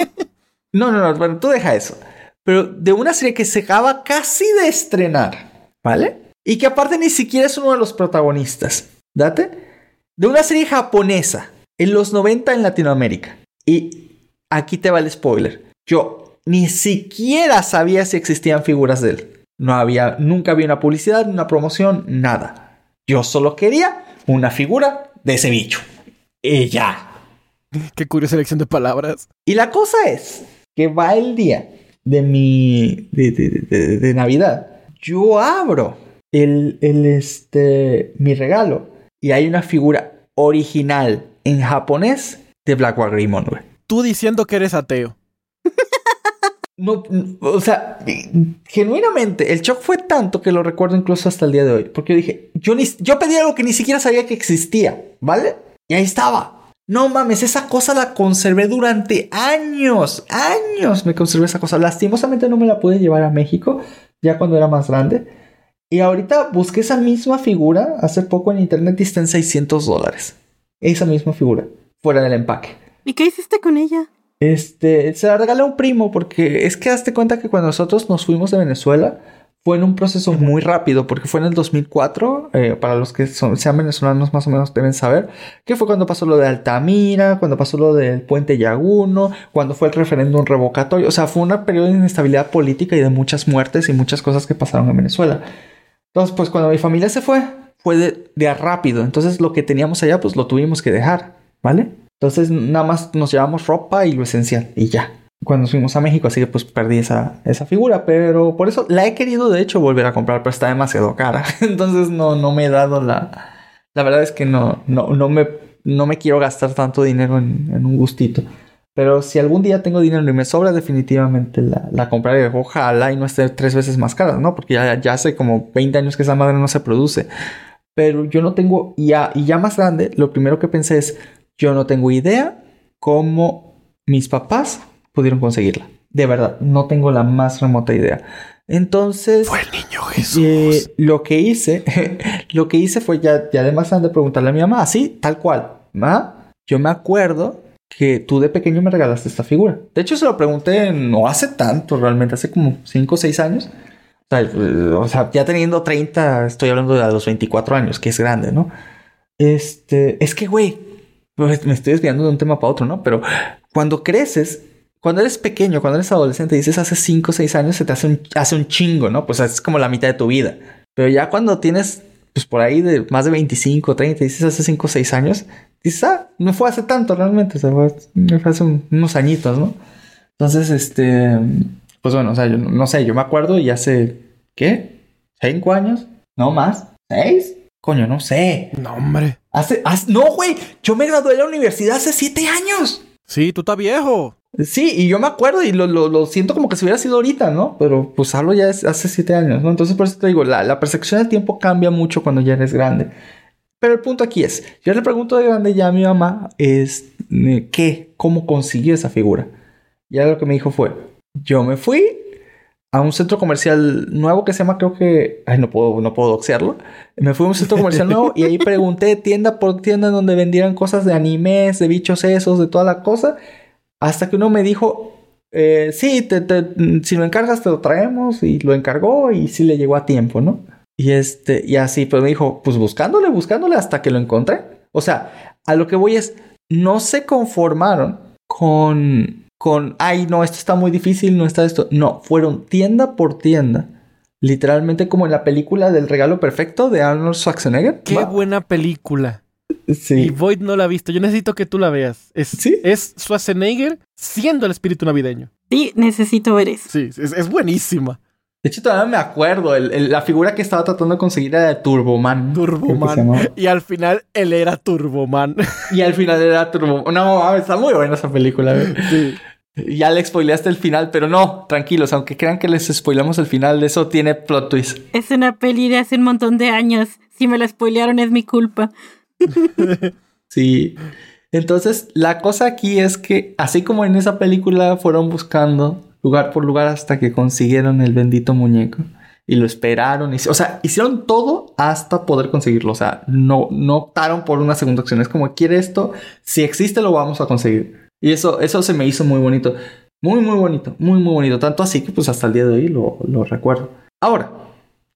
No, no, no, bueno, tú deja eso. Pero de una serie que se acaba casi de estrenar. ¿Vale? Y que aparte ni siquiera es uno de los protagonistas. Date. De una serie japonesa en los 90 en Latinoamérica. Y aquí te va el spoiler. Yo ni siquiera sabía si existían figuras de él. No había, nunca había una publicidad, una promoción, nada. Yo solo quería una figura de ese bicho. Y ya. Qué curiosa elección de palabras. Y la cosa es que va el día de mi. de, de Navidad yo abro el, el, este, mi regalo y hay una figura original en japonés de Black Greymon, güey. Tú diciendo que eres ateo. No, o sea, genuinamente, el shock fue tanto que lo recuerdo incluso hasta el día de hoy. Porque yo dije, yo, ni, yo pedí algo que ni siquiera sabía que existía, ¿vale? Y ahí estaba. No mames, esa cosa la conservé durante años, años me conservé esa cosa. Lastimosamente no me la pude llevar a México, ya cuando era más grande. Y ahorita busqué esa misma figura hace poco en internet y está en 600 dólares. Esa misma figura, fuera del empaque. ¿Y qué hiciste con ella? Este, se la regalé a un primo porque es que hazte cuenta que cuando nosotros nos fuimos de Venezuela, fue en un proceso muy rápido, porque fue en el 2004, eh, para los que son, sean venezolanos más o menos deben saber, que fue cuando pasó lo de Altamira, cuando pasó lo del puente Yaguno, cuando fue el referéndum revocatorio, o sea, fue un periodo de inestabilidad política y de muchas muertes y muchas cosas que pasaron en Venezuela. Entonces, pues cuando mi familia se fue, fue de, de rápido, entonces lo que teníamos allá, pues lo tuvimos que dejar, ¿vale? Entonces, nada más nos llevamos ropa y lo esencial, y ya cuando fuimos a México, así que pues perdí esa, esa figura, pero por eso la he querido de hecho volver a comprar, pero está demasiado cara, *laughs* entonces no, no me he dado la... La verdad es que no, no, no, me, no me quiero gastar tanto dinero en, un gustito. Pero si algún día tengo dinero y me sobra, definitivamente la, la compraré. Ojalá y no esté tres veces más cara, ¿no? Porque ya, ya hace como 20 años que esa madre no se produce. Pero yo no tengo, y ya, y ya más grande, lo primero que pensé es, yo no tengo idea cómo mis papás pudieron conseguirla. De verdad, no tengo la más remota idea. Entonces. Fue el niño Jesús. Eh, lo que hice, *laughs* lo que hice fue ya, ya de preguntarle a mi mamá, así, tal cual. Ma, yo me acuerdo que tú de pequeño me regalaste esta figura. De hecho, se lo pregunté no hace tanto, realmente, hace como 5 o 6 años. O sea, ya teniendo 30, estoy hablando de los 24 años, que es grande, ¿no? Este, es que, güey, pues, me estoy desviando de un tema para otro, ¿no? Pero cuando creces, cuando eres pequeño, cuando eres adolescente, dices hace 5 o 6 años, se te hace un, hace un chingo, ¿no? Pues es como la mitad de tu vida. Pero ya cuando tienes, pues por ahí de más de 25, 30, dices hace 5 o 6 años, dices, ah, no fue hace tanto realmente, o sea, fue hace unos añitos, ¿no? Entonces, este, pues bueno, o sea, yo no sé, yo me acuerdo y hace, ¿qué? ¿Cinco años? ¿No más? ¿Seis? Coño, no sé. No, hombre. Hace, no, güey, yo me gradué de la universidad hace siete años. Sí, tú estás viejo. Sí, y yo me acuerdo y lo, lo, siento como que si hubiera sido ahorita, ¿no? Pero pues hablo ya es hace siete años, ¿no? Entonces por eso te digo, la, la, percepción del tiempo cambia mucho cuando ya eres grande. Pero el punto aquí es, yo le pregunto de grande ya a mi mamá, es, eh, ¿qué? ¿Cómo consiguió esa figura? Y lo que me dijo fue, yo me fui a un centro comercial nuevo que se llama, creo que, ay, no puedo, no puedo doxearlo. Me fui a un centro comercial nuevo y ahí pregunté tienda por tienda donde vendieran cosas de animes, de bichos esos, de toda la cosa. Hasta que uno me dijo, eh, sí, si lo encargas te lo traemos y lo encargó y sí le llegó a tiempo, ¿no? Y este, y así, pero me dijo, pues buscándole, buscándole hasta que lo encontré. O sea, a lo que voy es, no se conformaron con con, ay, no, esto está muy difícil, no está esto. No, fueron tienda por tienda. Literalmente como en la película del regalo perfecto de Arnold Schwarzenegger. Qué buena película. Sí. Y Void no la ha visto. Yo necesito que tú la veas. Es, ¿Sí? es Schwarzenegger siendo el espíritu navideño. Sí, necesito ver eso. Sí, es, buenísima. De hecho, todavía me acuerdo. la figura que estaba tratando de conseguir era de Turboman. Turboman. Y al final él era Turboman. *laughs* Y al final era Turboman. No, está muy buena esa película. Sí. Ya le spoileaste el final, pero no, tranquilos, aunque crean que les spoilamos el final, de eso tiene plot twist. Es una peli de hace un montón de años. Si me la spoilearon es mi culpa. *laughs* sí. Entonces, la cosa aquí es que, así como en esa película fueron buscando lugar por lugar hasta que consiguieron el bendito muñeco y lo esperaron, y, o sea, hicieron todo hasta poder conseguirlo, o sea, no, no optaron por una segunda acción, es como, quiere esto, si existe lo vamos a conseguir. Y eso, eso se me hizo muy bonito. Muy, muy bonito. Muy, muy bonito. Tanto así que pues hasta el día de hoy lo, lo recuerdo. Ahora,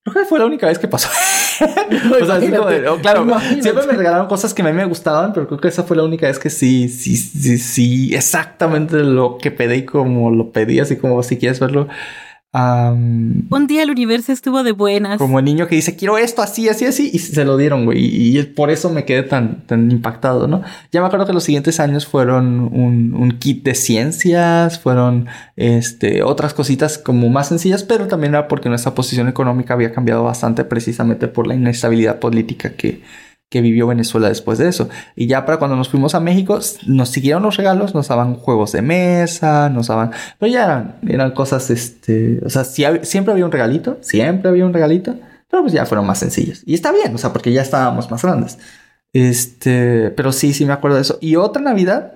creo que fue la única vez que pasó. *laughs* o sea, así como oh, claro, siempre me regalaron cosas que a mí me gustaban, pero creo que esa fue la única vez que sí, sí, sí, sí, exactamente lo que pedí como lo pedí, así como si quieres verlo. Un día el universo estuvo de buenas. Como el niño que dice, quiero esto así, así, así, y se lo dieron, güey. Y, por eso me quedé tan, tan impactado, ¿no? Ya me acuerdo que los siguientes años fueron un, un, kit de ciencias, fueron este, otras cositas como más sencillas, pero también era porque nuestra posición económica había cambiado bastante precisamente por la inestabilidad política que, que vivió Venezuela después de eso. Y ya para cuando nos fuimos a México, nos siguieron los regalos, nos daban juegos de mesa, nos daban... Pero ya eran, cosas, este... O sea, siempre había un regalito, siempre había un regalito, pero pues ya fueron más sencillos. Y está bien, o sea, porque ya estábamos más grandes. Este... Pero sí, sí me acuerdo de eso. Y otra Navidad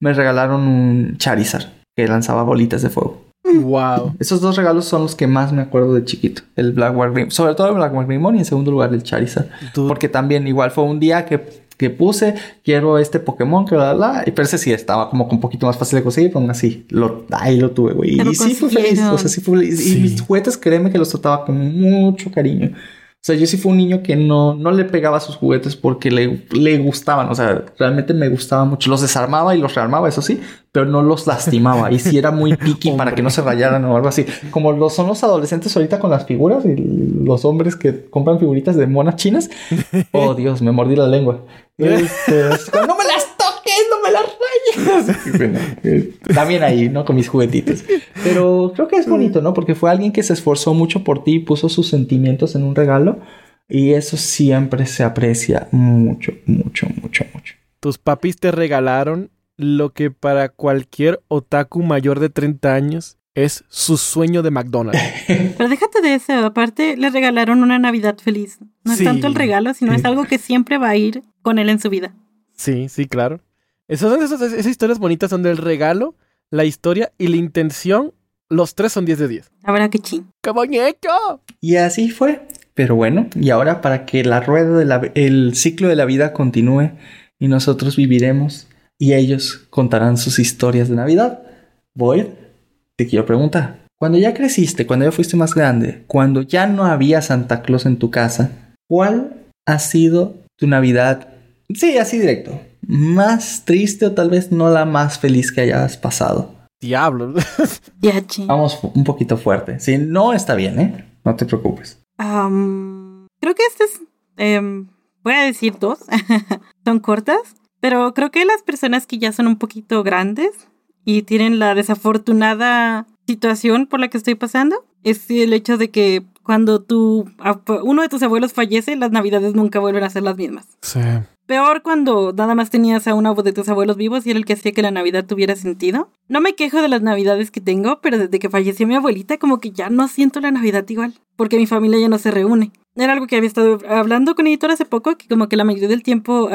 me regalaron un Charizard que lanzaba bolitas de fuego. Wow. Esos dos regalos son los que más me acuerdo de chiquito. El Black War sobre todo el Black War y en segundo lugar el Charizard. Porque también igual fue un día que, que puse, quiero este Pokémon, que bla, bla, y pero ese sí estaba como un poquito más fácil de conseguir, pero aún así, lo, ahí lo tuve, güey. Y sí fui feliz, o sea, sí fui feliz. Y mis juguetes, créeme que los trataba con mucho cariño. O sea, yo sí fui un niño que no, no le pegaba a sus juguetes porque le, le gustaban. O sea, realmente me gustaba mucho. Los desarmaba y los rearmaba, eso sí, pero no los lastimaba. Y sí era muy picky *laughs* para que no se rayaran o algo así. Como lo son los adolescentes ahorita con las figuras y los hombres que compran figuritas de monas chinas. *laughs* Oh, Dios, me mordí la lengua. *laughs* Este, no me las toques, no me las rayes. *laughs* también ahí, ¿no? Con mis juguetitos. Pero creo que es bonito, ¿no? Porque fue alguien que se esforzó mucho por ti y puso sus sentimientos en un regalo. Y eso siempre se aprecia mucho, mucho, mucho, mucho. Tus papis te regalaron lo que para cualquier otaku mayor de 30 años es su sueño de McDonald's. *laughs* Pero déjate de eso, aparte le regalaron una Navidad feliz. No es tanto el regalo, sino es algo que siempre va a ir con él en su vida. Sí, sí, claro. Esas, esas, historias bonitas son del regalo, la historia y la intención. Los tres son 10 de 10. Ahora que ching. ¡Qué bonito! Y así fue. Pero bueno, y ahora para que la rueda del ciclo de la vida continúe y nosotros viviremos y ellos contarán sus historias de Navidad. Voy, te quiero preguntar, cuando ya creciste, cuando ya fuiste más grande, cuando ya no había Santa Claus en tu casa, ¿cuál ha sido tu Navidad? Sí, así directo. Más triste o tal vez no la más feliz que hayas pasado. Diablo. *laughs* Vamos un poquito fuerte. Sí, no está bien, ¿eh? No te preocupes. creo que este es... Em, voy a decir dos. *laughs* son cortas. Pero creo que las personas que ya son un poquito grandes y tienen la desafortunada situación por la que estoy pasando es el hecho de que cuando tu, uno de tus abuelos fallece, las navidades nunca vuelven a ser las mismas. Sí. Peor cuando nada más tenías a uno de tus abuelos vivos y era el que hacía que la Navidad tuviera sentido. No me quejo de las Navidades que tengo, pero desde que falleció mi abuelita como que ya no siento la Navidad igual, porque mi familia ya no se reúne. Era algo que había estado hablando con editor hace poco, que como que la mayoría del tiempo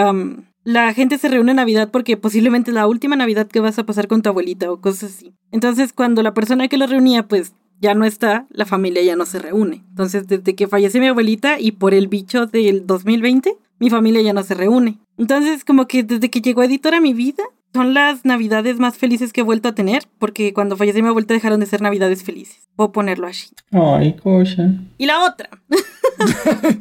la gente se reúne en Navidad porque posiblemente es la última Navidad que vas a pasar con tu abuelita o cosas así. Entonces cuando la persona que lo reunía pues ya no está, la familia ya no se reúne. Entonces desde que falleció mi abuelita y por el bicho del 2020, mi familia ya no se reúne. Entonces, como que desde que llegó Editor a mi vida, son las navidades más felices que he vuelto a tener, porque cuando falleció mi abuelita dejaron de ser navidades felices. Puedo ponerlo así. Ay, cosa. Y la otra. *laughs*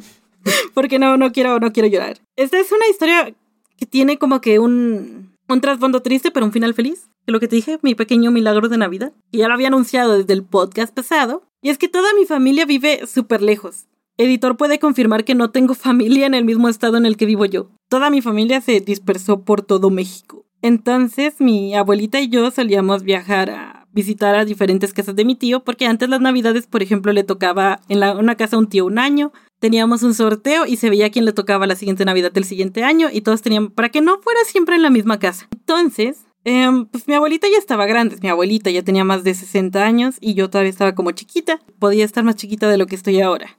porque no, no quiero, no quiero llorar. Esta es una historia que tiene como que un, un trasfondo triste, pero un final feliz. Que lo que te dije, mi pequeño milagro de Navidad. Y ya lo había anunciado desde el podcast pasado. Y es que toda mi familia vive súper lejos. Editor puede confirmar que no tengo familia en el mismo estado en el que vivo yo. Toda mi familia se dispersó por todo México. Entonces mi abuelita y yo solíamos viajar a visitar a diferentes casas de mi tío porque antes las navidades, por ejemplo, le tocaba en una casa a un tío un año, teníamos un sorteo y se veía quién le tocaba la siguiente navidad del siguiente año y todos tenían para que no fuera siempre en la misma casa. Entonces, em, pues mi abuelita ya estaba grande, mi abuelita ya tenía más de 60 años y yo todavía estaba como chiquita, podía estar más chiquita de lo que estoy ahora.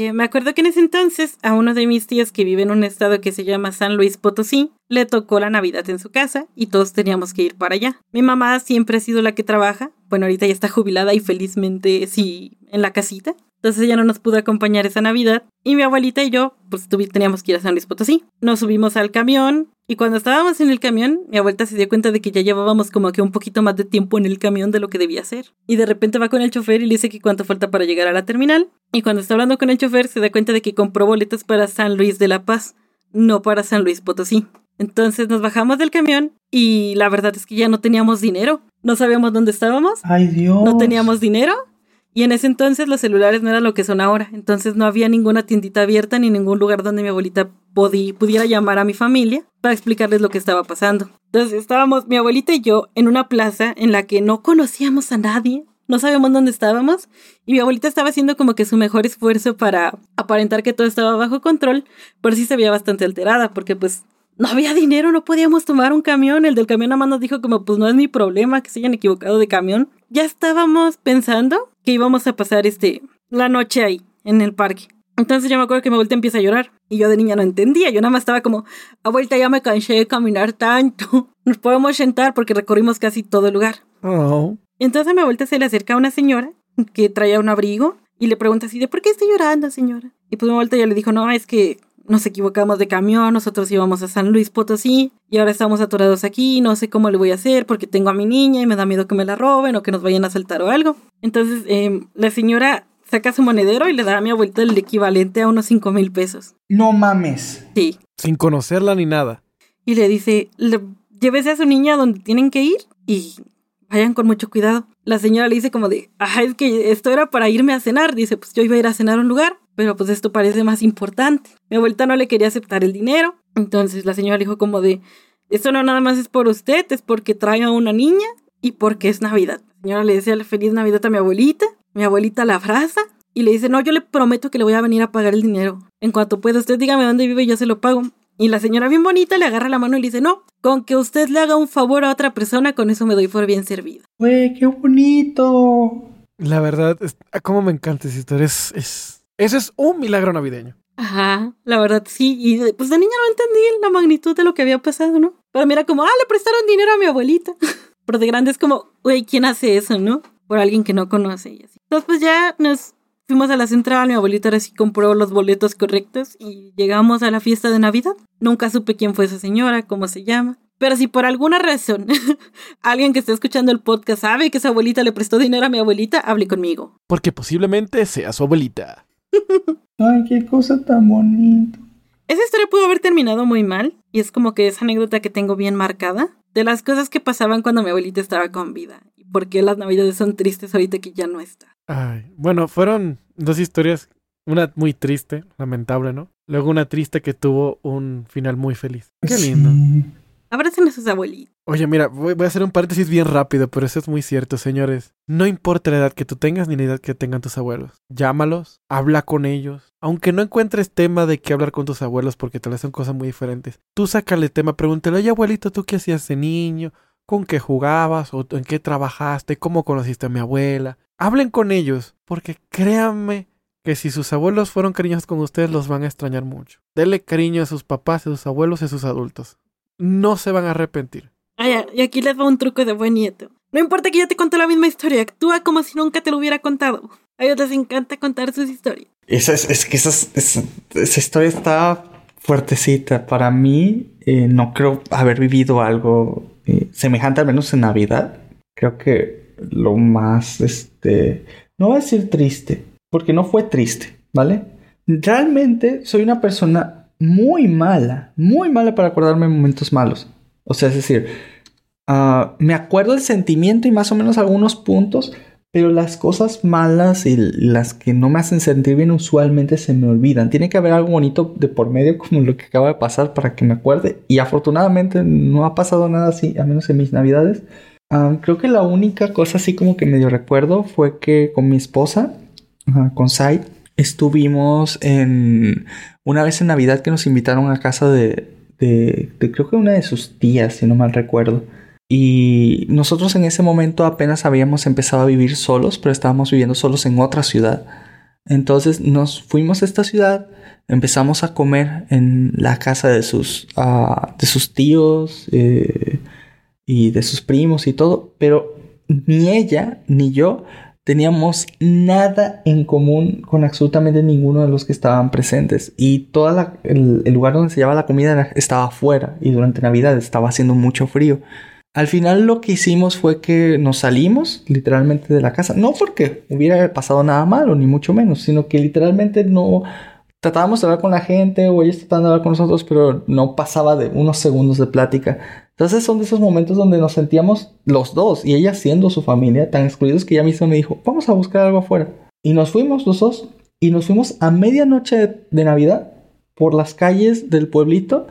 Eh, me acuerdo que en ese entonces a uno de mis tíos que vive en un estado que se llama San Luis Potosí le tocó la Navidad en su casa y todos teníamos que ir para allá. Mi mamá siempre ha sido la que trabaja, bueno ahorita ya está jubilada y felizmente sí en la casita, entonces ella no nos pudo acompañar esa Navidad y mi abuelita y yo pues teníamos que ir a San Luis Potosí. Nos subimos al camión y cuando estábamos en el camión, mi abuelita se dio cuenta de que ya llevábamos como que un poquito más de tiempo en el camión de lo que debía ser. Y de repente va con el chofer y le dice que cuánto falta para llegar a la terminal. Y cuando está hablando con el chofer se da cuenta de que compró boletos para San Luis de la Paz, no para San Luis Potosí. Entonces nos bajamos del camión y la verdad es que ya no teníamos dinero. No sabíamos dónde estábamos. Ay Dios. No teníamos dinero y en ese entonces los celulares no eran lo que son ahora, entonces no había ninguna tiendita abierta ni ningún lugar donde mi abuelita pudiera llamar a mi familia para explicarles lo que estaba pasando. Entonces estábamos mi abuelita y yo en una plaza en la que no conocíamos a nadie, no sabíamos dónde estábamos y mi abuelita estaba haciendo como que su mejor esfuerzo para aparentar que todo estaba bajo control, pero sí se veía bastante alterada porque pues no había dinero, no podíamos tomar un camión. El del camión a mano nos dijo como, pues no es mi problema que se hayan equivocado de camión. Ya estábamos pensando que íbamos a pasar este, la noche ahí, en el parque. Entonces yo me acuerdo que mi abuelita empieza a llorar. Y yo de niña no entendía. Yo nada más estaba como, abuelita, ya me cansé de caminar tanto. *laughs* Nos podemos sentar porque recorrimos casi todo el lugar. Oh. Entonces a mi abuelita se le acerca una señora que traía un abrigo y le pregunta así de, ¿por qué estoy llorando, señora? Y pues mi abuelita ya le dijo, no, es que nos equivocamos de camión, nosotros íbamos a San Luis Potosí y ahora estamos atorados aquí, no sé cómo le voy a hacer porque tengo a mi niña y me da miedo que me la roben o que nos vayan a saltar o algo. Entonces em, la señora saca su monedero y le da a mi abuelita el equivalente a unos 5 mil pesos. No mames. Sí. Sin conocerla ni nada. Y le dice, llévese a su niña donde tienen que ir y vayan con mucho cuidado. La señora le dice como de, ah, es que esto era para irme a cenar. Dice, pues yo iba a ir a cenar a un lugar pero pues esto parece más importante. Mi abuelita no le quería aceptar el dinero, entonces la señora dijo como de, esto no nada más es por usted, es porque trae a una niña y porque es Navidad. La señora le decía feliz Navidad a mi abuelita, mi abuelita la abraza y le dice, no, yo le prometo que le voy a venir a pagar el dinero. En cuanto pueda, usted dígame dónde vive y yo se lo pago. Y la señora bien bonita le agarra la mano y le dice, no, con que usted le haga un favor a otra persona, con eso me doy por bien servido. ¡Güey, qué bonito! La verdad, es, cómo me encanta esa historia. es ese es un milagro navideño. Ajá, la verdad sí. Y pues de niña no entendí la magnitud de lo que había pasado, ¿no? Pero mira como, ah, le prestaron dinero a mi abuelita. *laughs* Pero de grande es como, güey, ¿quién hace eso, no? Por alguien que no conoce y así. Entonces pues ya nos Fuimos a la central, mi abuelita ahora sí compró los boletos correctos y llegamos a la fiesta de Navidad. Nunca supe quién fue esa señora, cómo se llama. Pero si por alguna razón *laughs* alguien que esté escuchando el podcast sabe que esa abuelita le prestó dinero a mi abuelita, hable conmigo. Porque posiblemente sea su abuelita. Ay, qué cosa tan bonita. Esa historia pudo haber terminado muy mal y es como que esa anécdota que tengo bien marcada de las cosas que pasaban cuando mi abuelita estaba con vida y por qué las navidades son tristes ahorita que ya no está. Ay, bueno, fueron dos historias, una muy triste, lamentable, ¿no? Luego una triste que tuvo un final muy feliz. Qué lindo. Sí. Abracen a sus abuelitos. Oye, mira, voy, a hacer un paréntesis bien rápido, pero eso es muy cierto, señores. No importa la edad que tú tengas ni la edad que tengan tus abuelos. Llámalos, habla con ellos. Aunque no encuentres tema de qué hablar con tus abuelos porque tal vez son cosas muy diferentes. Tú sácale tema, pregúntale, oye abuelito, ¿tú qué hacías de niño? ¿Con qué jugabas? ¿O en qué trabajaste? ¿Cómo conociste a mi abuela? Hablen con ellos, porque créanme que si sus abuelos fueron cariñosos con ustedes, los van a extrañar mucho. Denle cariño a sus papás, a sus abuelos y a sus adultos. No se van a arrepentir. Ah, ya, y aquí les va un truco de buen nieto. No importa que ya te contó la misma historia, actúa como si nunca te lo hubiera contado. A ellos les encanta contar sus historias. Esa es, es que esa, es- esa- esa historia está fuertecita. Para mí, eh, no creo haber vivido algo eh, semejante, al menos en Navidad. Creo que lo más, este, no voy a decir triste, porque no fue triste, ¿vale? Realmente soy una persona muy mala, muy mala para acordarme de momentos malos. O sea, es decir, ah, me acuerdo del sentimiento y más o menos algunos puntos, pero las cosas malas y las que no me hacen sentir bien usualmente se me olvidan. Tiene que haber algo bonito de por medio *laughs* como lo que acaba de pasar para que me acuerde. Y afortunadamente no ha pasado nada así, al menos en mis navidades. Ah, creo que la única cosa así como que medio recuerdo fue que con mi esposa, ajá, con Sai, estuvimos en una vez en Navidad que nos invitaron a casa de, de, creo que una de sus tías, si no mal recuerdo. Y nosotros en ese momento apenas habíamos empezado a vivir solos, pero estábamos viviendo solos en otra ciudad. Entonces nos fuimos a esta ciudad, empezamos a comer en la casa de sus, ah, de sus tíos eh, y de sus primos y todo, pero ni ella ni yo teníamos nada en común con absolutamente ninguno de los que estaban presentes. Y todo el, lugar donde se llevaba la comida estaba afuera y durante Navidad estaba haciendo mucho frío. Al final lo que hicimos fue que nos salimos literalmente de la casa. No porque hubiera pasado nada malo, ni mucho menos, sino que literalmente no tratábamos de hablar con la gente o ellos trataban de hablar con nosotros, pero no pasaba de unos segundos de plática. Entonces son de esos momentos donde nos sentíamos los dos y ella siendo su familia tan excluidos que ella misma me dijo, vamos a buscar algo afuera. Y nos fuimos los dos y nos fuimos a medianoche de, Navidad por las calles del pueblito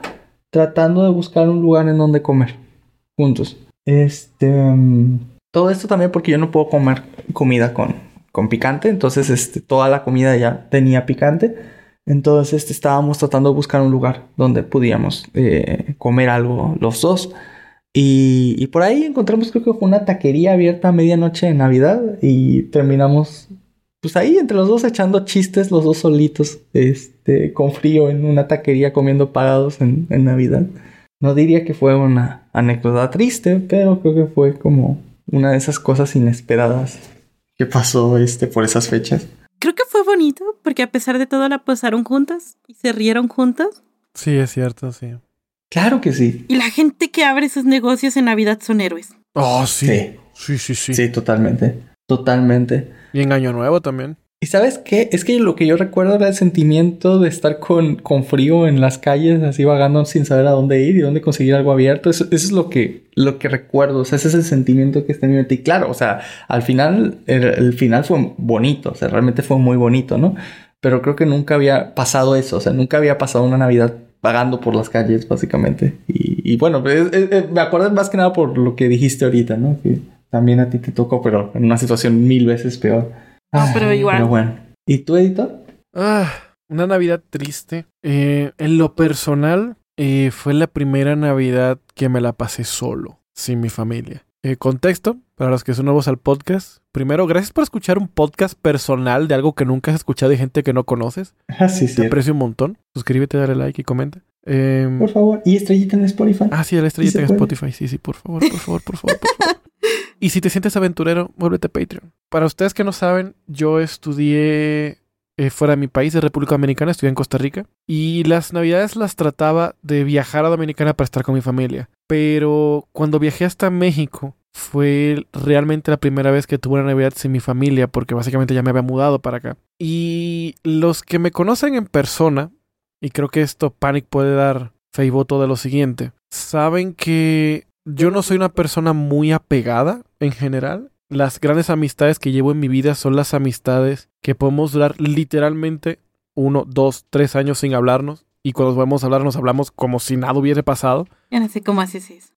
tratando de buscar un lugar en donde comer juntos. Este, todo esto también porque yo no puedo comer comida con, con picante, entonces este, toda la comida ya tenía picante. Entonces este, estábamos tratando de buscar un lugar donde pudiéramos eh, comer algo los dos. Y, y por ahí encontramos creo que fue una taquería abierta a medianoche en Navidad y terminamos pues ahí entre los dos echando chistes los dos solitos, este, con frío en una taquería comiendo parados en, en Navidad. No diría que fue una anécdota triste, pero creo que fue como una de esas cosas inesperadas que pasó este por esas fechas. Creo que fue bonito porque a pesar de todo la pasaron juntas y se rieron juntas. Sí, es cierto, sí. Claro que sí. Y la gente que abre sus negocios en Navidad son héroes. Oh, sí. Sí. Sí, sí, sí. Sí, totalmente. Totalmente. Y en Año Nuevo también. ¿Y sabes qué? Es que lo que yo recuerdo era el sentimiento de estar con, con frío en las calles, así vagando sin saber a dónde ir y dónde conseguir algo abierto. Eso, eso es lo que, lo que recuerdo. O sea, ese es el sentimiento que está en mi mente. Y claro, o sea, al final, el, el final fue bonito. O sea, realmente fue muy bonito, ¿no? Pero creo que nunca había pasado eso. O sea, nunca había pasado una Navidad vagando por las calles, básicamente. Y, y bueno, es- es- es- me acuerdo más que nada por lo que dijiste ahorita, ¿no? Que también a ti te tocó, pero en una situación mil veces peor. No, pero igual. Pero bueno. ¿Y tú, editor? Ah, una Navidad triste. Eh, en lo personal, eh, fue la primera Navidad que me la pasé solo, sin mi familia. Eh, contexto, para los que son nuevos al podcast. Primero, gracias por escuchar un podcast personal de algo que nunca has escuchado y gente que no conoces. *laughs* Ah, sí, Te sí. aprecio un montón. Suscríbete, dale like y comenta. Eh, Por favor. Y estrellita en Spotify. ah, sí, la estrellita en puede. Spotify. Sí, sí, por favor, por favor, por favor, por favor. *laughs* *laughs* Y si te sientes aventurero, vuélvete Patreon. Para ustedes que no saben, yo estudié eh, fuera de mi país, de República Dominicana, estudié en Costa Rica. Y las navidades las trataba de viajar a Dominicana para estar con mi familia. Pero cuando viajé hasta México, fue realmente la primera vez que tuve una Navidad sin mi familia, porque básicamente ya me había mudado para acá. Y los que me conocen en persona, y creo que esto Panic puede dar fe y voto de lo siguiente, saben que yo no soy una persona muy apegada en general. Las grandes amistades que llevo en mi vida son las amistades que podemos durar literalmente uno, dos, tres años sin hablarnos. Y cuando nos vamos a hablar, nos hablamos como si nada hubiese pasado. Ya no sé cómo haces eso.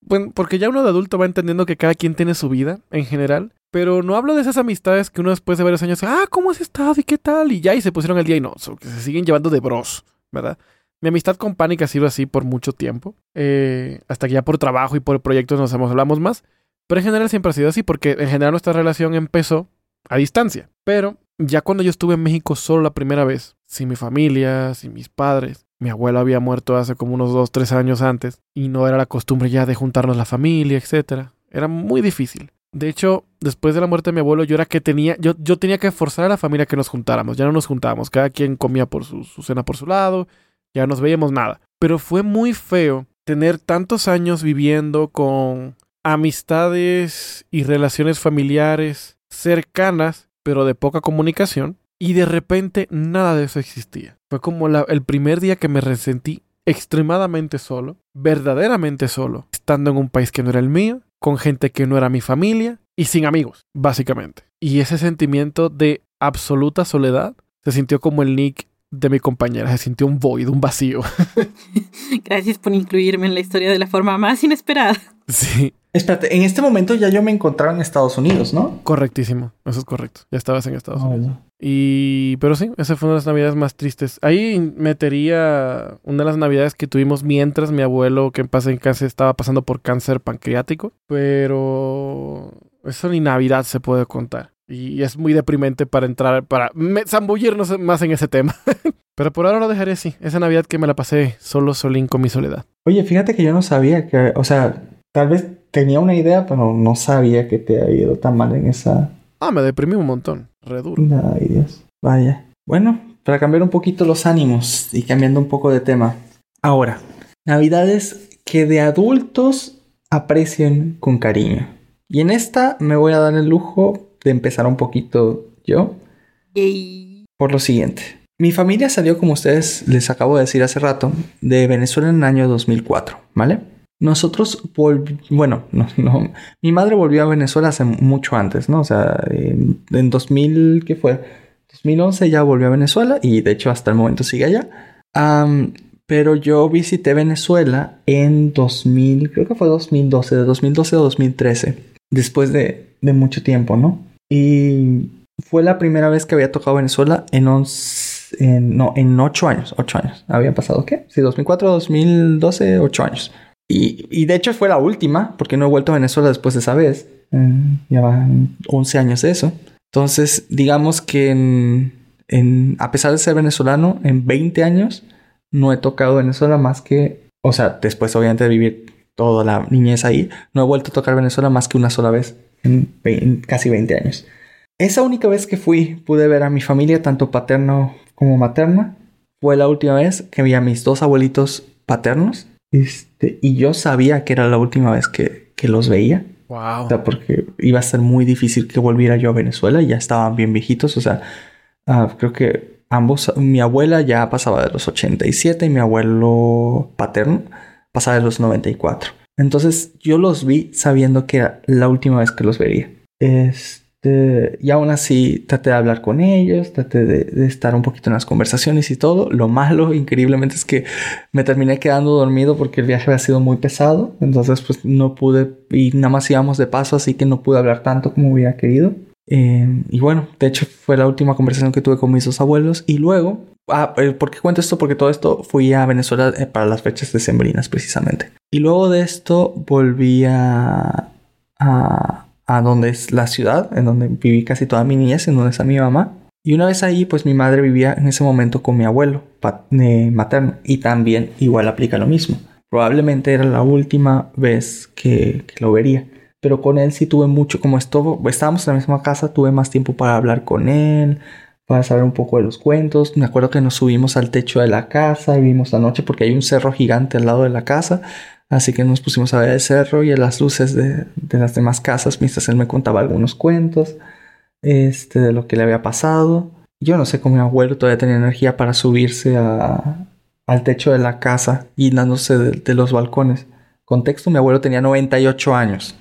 bueno, porque ya uno de adulto va entendiendo que cada quien tiene su vida en general. Pero no hablo de esas amistades que uno después de varios años, ah, ¿cómo has estado? ¿Y qué tal? Y ya, y se pusieron el día y no, que se siguen llevando de bros, ¿verdad? Mi amistad con Panic ha sido así por mucho tiempo. Eh, hasta que ya por trabajo y por proyectos nos hablamos más. Pero en general siempre ha sido así, porque en general nuestra relación empezó a distancia. Pero ya cuando yo estuve en México solo la primera vez, sin mi familia, sin mis padres, mi abuelo había muerto hace como unos dos, tres años antes, y no era la costumbre ya de juntarnos la familia, etc. Era muy difícil. De hecho, después de la muerte de mi abuelo, yo era que tenía, yo, yo tenía que forzar a la familia que nos juntáramos. Ya no nos juntábamos, cada quien comía por su cena por su lado, ya nos veíamos nada. Pero fue muy feo tener tantos años viviendo con amistades y relaciones familiares cercanas, pero de poca comunicación, y de repente nada de eso existía. Fue como el primer día que me resentí extremadamente solo, verdaderamente solo, estando en un país que no era el mío, con gente que no era mi familia y sin amigos, básicamente. Y ese sentimiento de absoluta soledad se sintió como el nick de mi compañera, se sintió un void, un vacío. *laughs* Gracias por incluirme en la historia de la forma más inesperada. Sí. Espérate, en este momento ya yo me encontraba en Estados Unidos, ¿no? Correctísimo, eso es correcto. Ya estabas en Estados Unidos. Y, pero sí, esa fue una de las navidades más tristes. Ahí metería una de las navidades que tuvimos mientras mi abuelo, que en paz en cáncer, estaba pasando por cáncer pancreático. Pero eso ni Navidad se puede contar. Y es muy deprimente para entrar, para zambullirnos más en ese tema. *laughs* pero por ahora lo dejaré así. Esa Navidad que me la pasé solo solín con mi soledad. Oye, fíjate que yo no sabía que, o sea, tal vez tenía una idea, pero no sabía que te había ido tan mal en esa. Ah, me deprimí un montón. Re duro. Ay, Dios. Vaya. Bueno, para cambiar un poquito los ánimos y cambiando un poco de tema. Ahora, navidades que de adultos aprecien con cariño. Y en esta me voy a dar el lujo de empezar un poquito yo. Por lo siguiente. Mi familia salió, como ustedes les acabo de decir hace rato, de Venezuela en el año 2004, ¿vale? Nosotros, bueno, *laughs* no, no, mi madre volvió a Venezuela hace mucho antes, ¿no? O sea, en, 2000, ¿qué fue? 2011 ya volvió a Venezuela y de hecho hasta el momento sigue allá. pero yo visité Venezuela en 2000, creo que fue 2012, de 2012 a 2013, después de, de mucho tiempo, ¿no? Y fue la primera vez que había tocado Venezuela en 11, en, no, en 8 años, 8 años. ¿Había pasado qué? Sí, 2004, 2012, 8 años. Y, de hecho fue la última, porque no he vuelto a Venezuela después de esa vez. Eh, ya van 11 años de eso. Entonces, digamos que en, a pesar de ser venezolano, en 20 años no he tocado Venezuela más que, o sea, después obviamente de vivir toda la niñez ahí, no he vuelto a tocar Venezuela más que una sola vez en, casi 20 años. Esa única vez que fui, pude ver a mi familia, tanto paterno como materna. Fue la última vez que vi a mis dos abuelitos paternos este, y yo sabía que era la última vez que, los veía. Wow. O sea, porque iba a ser muy difícil que volviera yo a Venezuela. Ya estaban bien viejitos. O sea, ah, creo que ambos, mi abuela ya pasaba de los 87 y mi abuelo paterno pasaba de los 94. Entonces yo los vi sabiendo que era la última vez que los vería. Este y aún así traté de hablar con ellos, traté de, estar un poquito en las conversaciones y todo. Lo malo, *laughs* increíblemente, es que me terminé quedando dormido porque el viaje había sido muy pesado. Entonces, pues no pude, y nada más íbamos de paso, así que no pude hablar tanto como hubiera querido. Eh, y bueno, de hecho fue la última conversación que tuve con mis dos abuelos. Y luego, ah, eh, ¿por qué cuento esto? Porque todo esto fui a Venezuela eh, para las fechas decembrinas precisamente. Y luego de esto volví a, a donde es la ciudad, en donde viví casi toda mi niñez, en donde está mi mamá. Y una vez ahí, pues mi madre vivía en ese momento con mi abuelo eh, materno. Y también igual aplica lo mismo. Probablemente era la última vez que, lo vería. Pero con él sí tuve mucho, como estuvo, estábamos en la misma casa, tuve más tiempo para hablar con él, para saber un poco de los cuentos. Me acuerdo que nos subimos al techo de la casa y vimos la noche porque hay un cerro gigante al lado de la casa. Así que nos pusimos a ver el cerro y a las luces de, las demás casas mientras él me contaba algunos cuentos este, de lo que le había pasado. Yo no sé cómo mi abuelo todavía tenía energía para subirse al techo de la casa y dándose de los balcones. Contexto, mi abuelo tenía 98 años.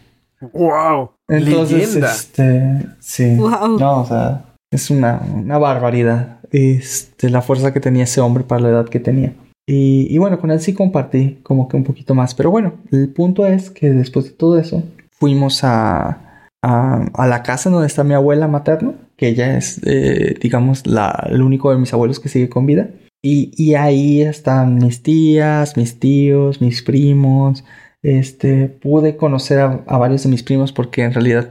¡Wow! Entonces, este, sí. Wow. No, o sea, es una, una, barbaridad. Este, la fuerza que tenía ese hombre para la edad que tenía. Y, y, bueno, con él sí compartí como que un poquito más. Pero bueno, el punto es que después de todo eso, fuimos a, a, a la casa donde está mi abuela materna, que ella es, eh, digamos, la, el único de mis abuelos que sigue con vida. Y, y ahí están mis tías, mis tíos, mis primos, este, pude conocer a, varios de mis primos porque en realidad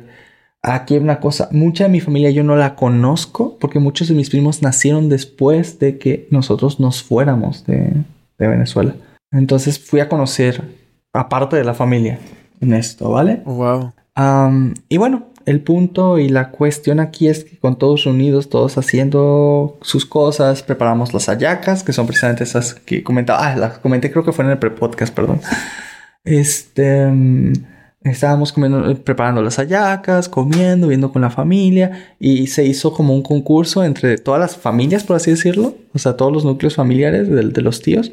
aquí hay una cosa, mucha de mi familia yo no la conozco porque muchos de mis primos nacieron después de que nosotros nos fuéramos de, Venezuela. Entonces fui a conocer aparte de la familia en esto, ¿vale? Wow. y bueno, el punto y la cuestión aquí es que con todos unidos, todos haciendo sus cosas, preparamos las ayacas, que son precisamente esas que comentaba, ah, las comenté creo que fue en el pre-podcast, perdón. Este, mm, estábamos comiendo, preparando las ayacas, comiendo, viendo con la familia y se hizo como un concurso entre todas las familias, por así decirlo, o sea, todos los núcleos familiares de, de los tíos.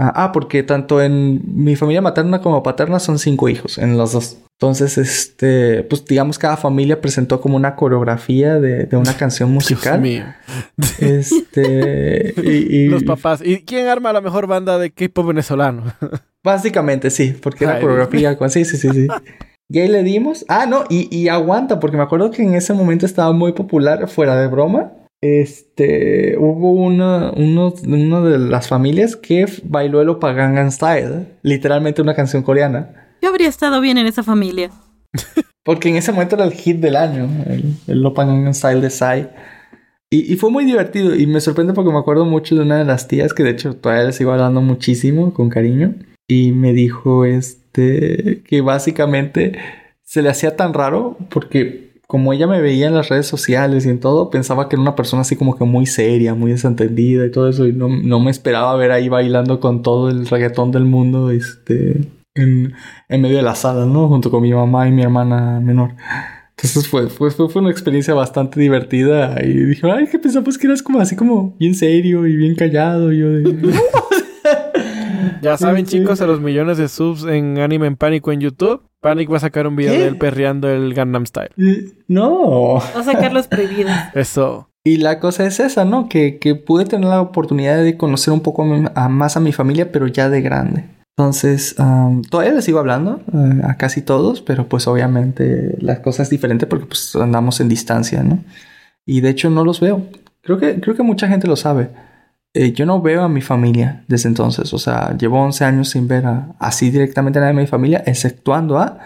Ah, ah, porque tanto en mi familia materna como paterna son cinco hijos, en los dos. Entonces, este, pues digamos, cada familia presentó como una coreografía de, de una canción musical. Dios mío. Este, *laughs* y, Los papás. ¿Y quién arma la mejor banda de K-pop venezolano? *laughs* Básicamente sí, porque la coreografía. Sí, sí, sí, sí. *laughs* Y ahí le dimos. Ah, no, y, y aguanta, porque me acuerdo que en ese momento estaba muy popular, fuera de broma este, hubo una, uno, de las familias que bailó el Opa Style, literalmente una canción coreana. Yo habría estado bien en esa familia. Porque en ese momento era el hit del año, el, el Opa Style de Psy. Y, y, fue muy divertido y me sorprende porque me acuerdo mucho de una de las tías que de hecho todavía le sigo hablando muchísimo, con cariño. Y me dijo este, que básicamente se le hacía tan raro porque como ella me veía en las redes sociales y en todo, pensaba que era una persona así como que muy seria, muy desentendida y todo eso. Y no, me esperaba ver ahí bailando con todo el reggaetón del mundo, este, en, medio de la sala, ¿no? Junto con mi mamá y mi hermana menor. Entonces fue, fue, fue, una experiencia bastante divertida. Y dije, ay, que pensamos que eras como así como bien serio y bien callado. Y yo de... *laughs* ya saben, chicos, a los millones de subs en Anime en Pánico en YouTube Panic va a sacar un video de él perreando el Gangnam Style. No. Va a sacar los prohibidos. Eso. Y la cosa es esa, ¿no? Que, que pude tener la oportunidad de conocer un poco más a mi familia, pero ya de grande. Entonces, todavía les sigo hablando eh, a casi todos, pero pues obviamente la cosa es diferente porque pues andamos en distancia, ¿no? Y de hecho no los veo. Creo que, creo que mucha gente lo sabe. Eh, yo no veo a mi familia desde entonces. O sea, llevo 11 años sin ver así directamente a nadie de mi familia, exceptuando a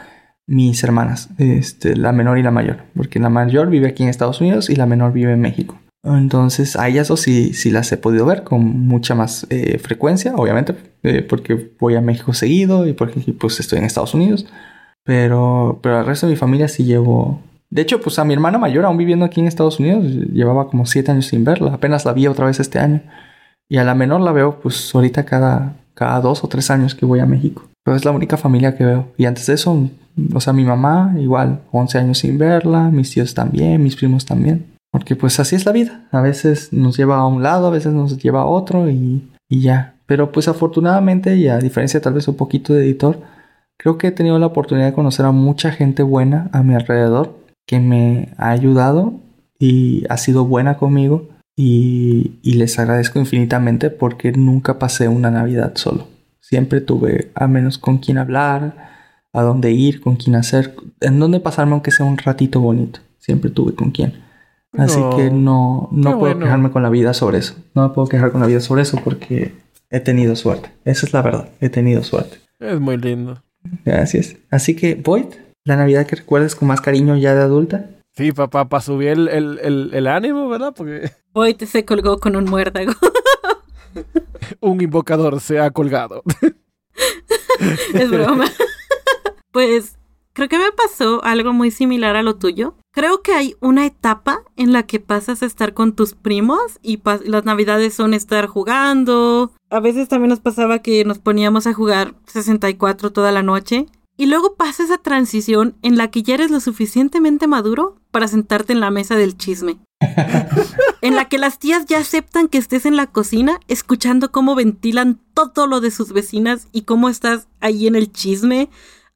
mis hermanas, este, la menor y la mayor. Porque la mayor vive aquí en Estados Unidos y la menor vive en México. Entonces, a ellas sí, sí las he podido ver con mucha más eh, frecuencia, obviamente, eh, porque voy a México seguido y porque pues estoy en Estados Unidos. Pero, pero al resto de mi familia sí llevo... De hecho, pues a mi hermana mayor, aún viviendo aquí en Estados Unidos, llevaba como 7 años sin verla. Apenas la vi otra vez este año. Y a la menor la veo pues ahorita cada, cada dos o tres años que voy a México. Pero es la única familia que veo. Y antes de eso, o sea, mi mamá igual, 11 años sin verla, mis tíos también, mis primos también. Porque pues así es la vida. A veces nos lleva a un lado, a veces nos lleva a otro y, y ya. Pero pues afortunadamente y a diferencia tal vez un poquito de editor, creo que he tenido la oportunidad de conocer a mucha gente buena a mi alrededor que me ha ayudado y ha sido buena conmigo y, les agradezco infinitamente porque nunca pasé una Navidad solo. Siempre tuve a menos con quién hablar, a dónde ir, con quién hacer, en dónde pasarme aunque sea un ratito bonito. Siempre tuve con quién. Así que no, no puedo quejarme con la vida sobre eso. No me puedo quejar con la vida sobre eso porque he tenido suerte. Esa es la verdad. He tenido suerte. Es muy lindo. Gracias. Así que, Void, la Navidad que recuerdes con más cariño ya de adulta. Sí, papá, para subir el, el, el, ánimo, ¿verdad? Porque... *laughs* Hoy te se colgó con un muérdago. *laughs* un invocador se ha colgado. *laughs* es broma. pues creo que me pasó algo muy similar a lo tuyo. Creo que hay una etapa en la que pasas a estar con tus primos y las navidades son estar jugando. A veces también nos pasaba que nos poníamos a jugar 64 toda la noche. Y luego pasa esa transición en la que ya eres lo suficientemente maduro para sentarte en la mesa del chisme. *laughs* en la que las tías ya aceptan que estés en la cocina escuchando cómo ventilan todo lo de sus vecinas y cómo estás ahí en el chisme,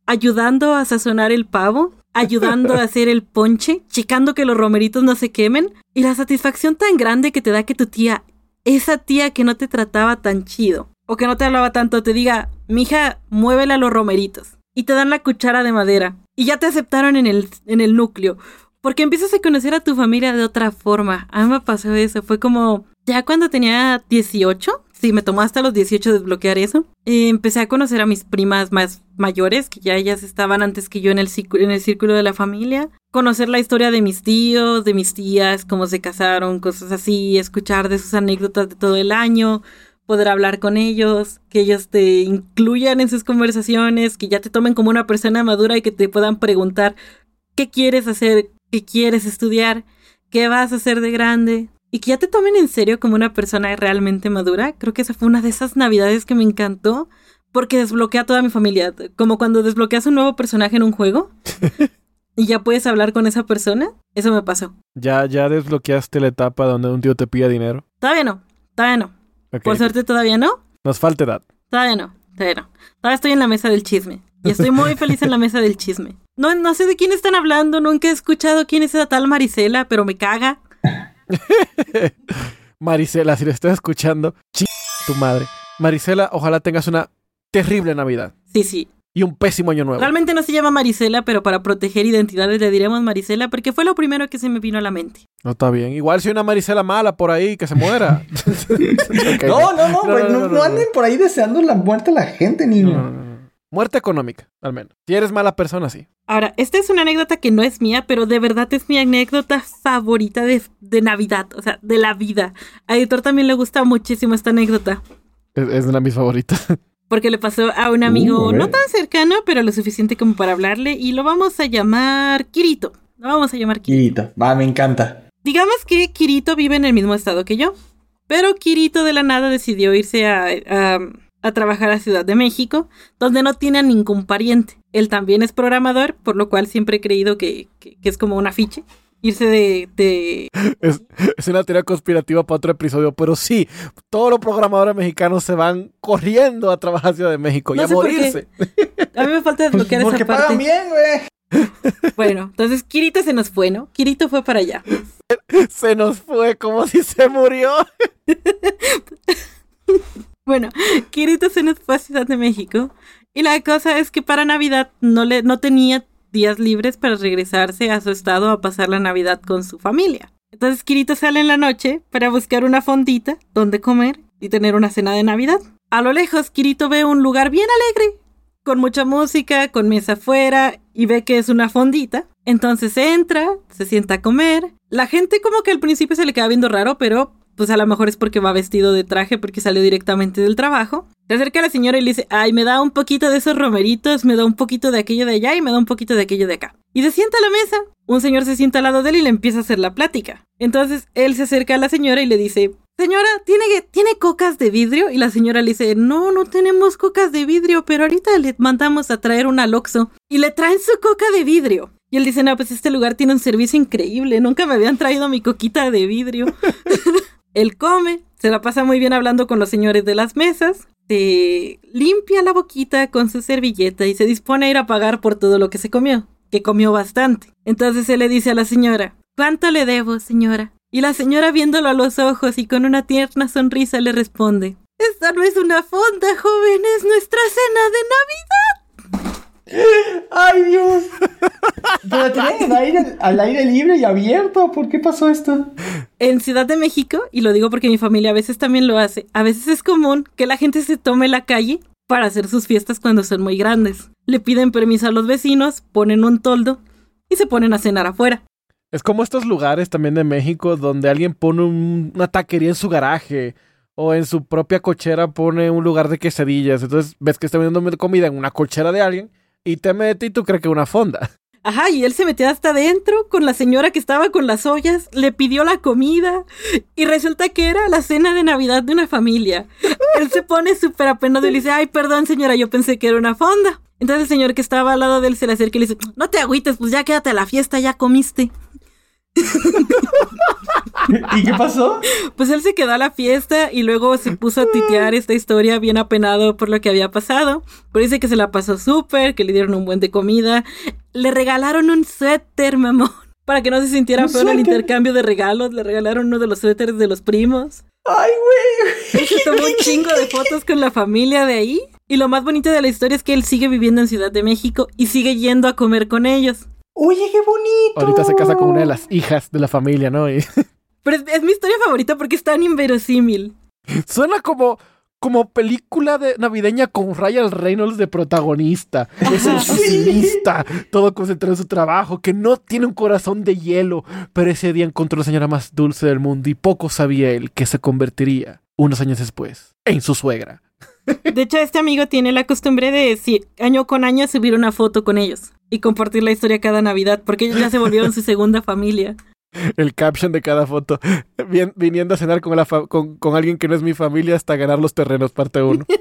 ayudando a sazonar el pavo, ayudando a *laughs* hacer el ponche, checando que los romeritos no se quemen y la satisfacción tan grande que te da que tu tía, esa tía que no te trataba tan chido o que no te hablaba tanto, te diga, mija, muévele a los romeritos y te dan la cuchara de madera y ya te aceptaron en el, en el núcleo. Porque empiezas a conocer a tu familia de otra forma. A mí me pasó eso. Fue como, ya cuando tenía 18, sí, me tomó hasta los 18 desbloquear eso. Empecé a conocer a mis primas más mayores, que ya ellas estaban antes que yo en el, en el círculo de la familia. Conocer la historia de mis tíos, de mis tías, cómo se casaron, cosas así, escuchar de sus anécdotas de todo el año poder hablar con ellos, que ellos te incluyan en sus conversaciones, que ya te tomen como una persona madura y que te puedan preguntar qué quieres hacer, qué quieres estudiar, qué vas a hacer de grande, y que ya te tomen en serio como una persona realmente madura. Creo que esa fue una de esas navidades que me encantó porque desbloquea a toda mi familia, como cuando desbloqueas un nuevo personaje en un juego. *laughs* y ya puedes hablar con esa persona. Eso me pasó. ¿Ya, ya desbloqueaste la etapa donde un tío te pide dinero? Todavía no, todavía no. Por suerte todavía no. Nos falta edad. Todavía no, todavía no. Todavía estoy en la mesa del chisme. Y estoy muy *laughs* feliz en la mesa del chisme. No, no sé de quién están hablando, nunca he escuchado quién es esa tal Marisela, pero me caga. *laughs* Marisela, si lo estás escuchando, ch tu madre. Marisela, ojalá tengas una terrible Navidad. Sí, sí y un pésimo año nuevo. Realmente no se llama Marisela, pero para proteger identidades le diremos Marisela porque fue lo primero que se me vino a la mente. No está bien. Igual si hay una Marisela mala por ahí que se muera. no, no, no, no, no, anden por ahí deseando la muerte a la gente, niño. Muerte económica, al menos. Si eres mala persona, sí. Ahora, esta es una anécdota que no es mía, pero de verdad es mi anécdota favorita de, de Navidad, o sea, de la vida. A Editor también le gusta muchísimo esta anécdota. Es, es una de mis favoritas. *laughs* Porque le pasó a un amigo uh, no tan cercano, pero lo suficiente como para hablarle. Y lo vamos a llamar Kirito. Lo vamos a llamar Kirito. Kirito. Va, me encanta. Digamos que Kirito vive en el mismo estado que yo. Pero Kirito de la nada decidió irse a, a, trabajar a Ciudad de México, donde no tiene ningún pariente. Él también es programador, por lo cual siempre he creído que, que es como un afiche irse de... Es, una teoría conspirativa para otro episodio, pero sí, todos los programadores mexicanos se van corriendo a trabajar a Ciudad de México y a morirse. A mí me falta desbloquear esa parte. Porque pagan bien, güey. Bueno, entonces Kirito se nos fue, ¿no? Kirito fue para allá. Se nos fue como si se murió. bueno, Kirito se nos fue a Ciudad de México. Y la cosa es que para Navidad no, le, no tenía días libres para regresarse a su estado a pasar la Navidad con su familia. Entonces Kirito sale en la noche para buscar una fondita donde comer y tener una cena de Navidad. A lo lejos, Kirito ve un lugar bien alegre, con mucha música, con mesa afuera, y ve que es una fondita. Entonces entra, se sienta a comer. La gente como que al principio se le queda viendo raro, pero pues a lo mejor es porque va vestido de traje porque salió directamente del trabajo. Se acerca a la señora y le dice, ay, me da un poquito de esos romeritos, me da un poquito de aquello de allá y me da un poquito de aquello de acá. Y se sienta a la mesa. Un señor se sienta al lado de él y le empieza a hacer la plática. Entonces él se acerca a la señora y le dice, señora, ¿tiene, ¿tiene cocas de vidrio? Y la señora le dice, no, no tenemos cocas de vidrio, pero ahorita le mandamos a traer un aloxo. Y le traen su coca de vidrio. Y él dice, no, pues este lugar tiene un servicio increíble, nunca me habían traído mi coquita de vidrio. *laughs* él come, se la pasa muy bien hablando con los señores de las mesas, se limpia la boquita con su servilleta y se dispone a ir a pagar por todo lo que se comió, que comió bastante. Entonces él le dice a la señora, ¿cuánto le debo, señora? Y la señora viéndolo a los ojos y con una tierna sonrisa le responde, Esta no es una fonda, joven, es nuestra cena de Navidad. ¡Ay, Dios! *laughs* Pero tienen al aire, al aire libre y abierto. ¿Por qué pasó esto? En Ciudad de México, y lo digo porque mi familia a veces también lo hace, a veces es común que la gente se tome la calle para hacer sus fiestas cuando son muy grandes. Le piden permiso a los vecinos, ponen un toldo y se ponen a cenar afuera. Es como estos lugares también de México donde alguien pone una taquería en su garaje o en su propia cochera pone un lugar de quesadillas. Entonces ves que está vendiendo comida en una cochera de alguien y te mete y tú crees que una fonda. Ajá, y él se metió hasta adentro con la señora que estaba con las ollas, le pidió la comida y resulta que era la cena de Navidad de una familia. *laughs* Él se pone súper apenado y le dice, ay, perdón señora, yo pensé que era una fonda. Entonces el señor que estaba al lado de él se le acerca y le dice, no te agüites, pues ya quédate a la fiesta, ya comiste. ¿Y qué pasó? Pues él se quedó a la fiesta y luego se puso a titear esta historia bien apenado por lo que había pasado. Pero dice que se la pasó súper, que le dieron un buen de comida. Le regalaron un suéter, mamón. Para que no se sintiera feo en el intercambio de regalos, le regalaron uno de los suéteres de los primos. ¡Ay, güey! Se tomó un chingo de fotos con la familia de ahí. Y lo más bonito de la historia es que él sigue viviendo en Ciudad de México y sigue yendo a comer con ellos. Oye, qué bonito. Ahorita se casa con una de las hijas de la familia, ¿no? Y *laughs* Pero es, es mi historia favorita porque es tan inverosímil. suena como, como película de navideña con Ryan Reynolds de protagonista. Es un oficinista, todo concentrado en su trabajo, que no tiene un corazón de hielo. Pero ese día encontró la señora más dulce del mundo y poco sabía él que se convertiría, unos años después, en su suegra. De hecho, este amigo tiene la costumbre de año con año subir una foto con ellos y compartir la historia cada Navidad, porque ellos ya se volvieron su segunda familia. *laughs* El caption de cada foto. Viniendo a cenar con, la fa- con, con alguien que no es mi familia hasta ganar los terrenos, parte 1. *laughs*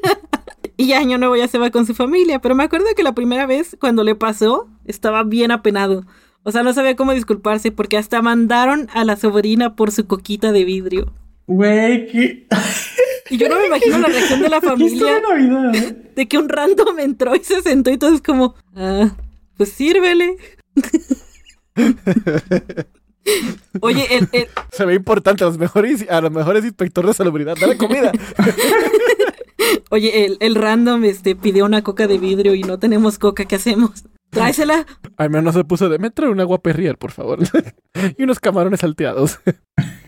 Y ya año nuevo ya se va con su familia, pero me acuerdo que la primera vez cuando le pasó estaba bien apenado. O sea, no sabía cómo disculparse porque hasta mandaron a la sobrina por su coquita de vidrio. Güey, qué. *laughs* Y yo no me imagino la reacción de la ¿Qué historia familia de Navidad? ¿eh? de que un random entró y se sentó y todo es como, ah, pues sírvele. Oye, el, el- Se ve importante a los mejores, a los mejores inspectores de salubridad. Dale comida. *laughs* oye, el, el random este, pidió una coca de vidrio y no tenemos coca, ¿qué hacemos? Tráesela. Al menos se puso de me trae un agua perrier, por favor. *laughs* y unos camarones salteados. *laughs*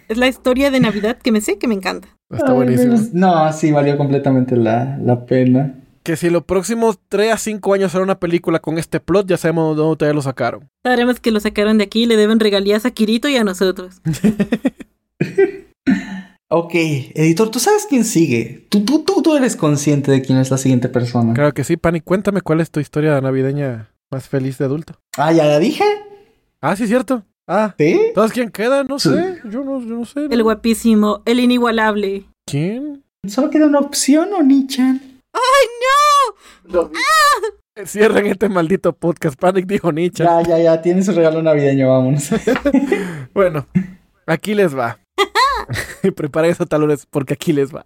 Es la historia de Navidad que me sé que me encanta. Está buenísimo. No, sí, valió completamente la, la pena. Que si los próximos 3 a 5 años será una película con este plot, ya sabemos de dónde todavía lo sacaron. Sabremos que lo sacaron de aquí y le deben regalías a Kirito y a nosotros. *laughs* Ok, editor, ¿tú sabes quién sigue? Tú, tú, tú, tú eres consciente de quién es la siguiente persona. Claro que sí, Pani, cuéntame cuál es tu historia navideña más feliz de adulto. Ah, ¿ya la dije? Ah, sí, cierto. Ah, ¿Sí? ¿sabes quién queda? No Sí. sé. Yo no, yo no sé. El guapísimo, el inigualable. ¿Quién? ¿Solo queda una opción o Nichan? ¡Ay, no! Cierren este maldito podcast. Panic dijo Nietzsche. Ya, ya, ya, tiene su regalo navideño, vámonos. *laughs* Bueno, aquí les va. *laughs* Preparen esos talones porque aquí les va.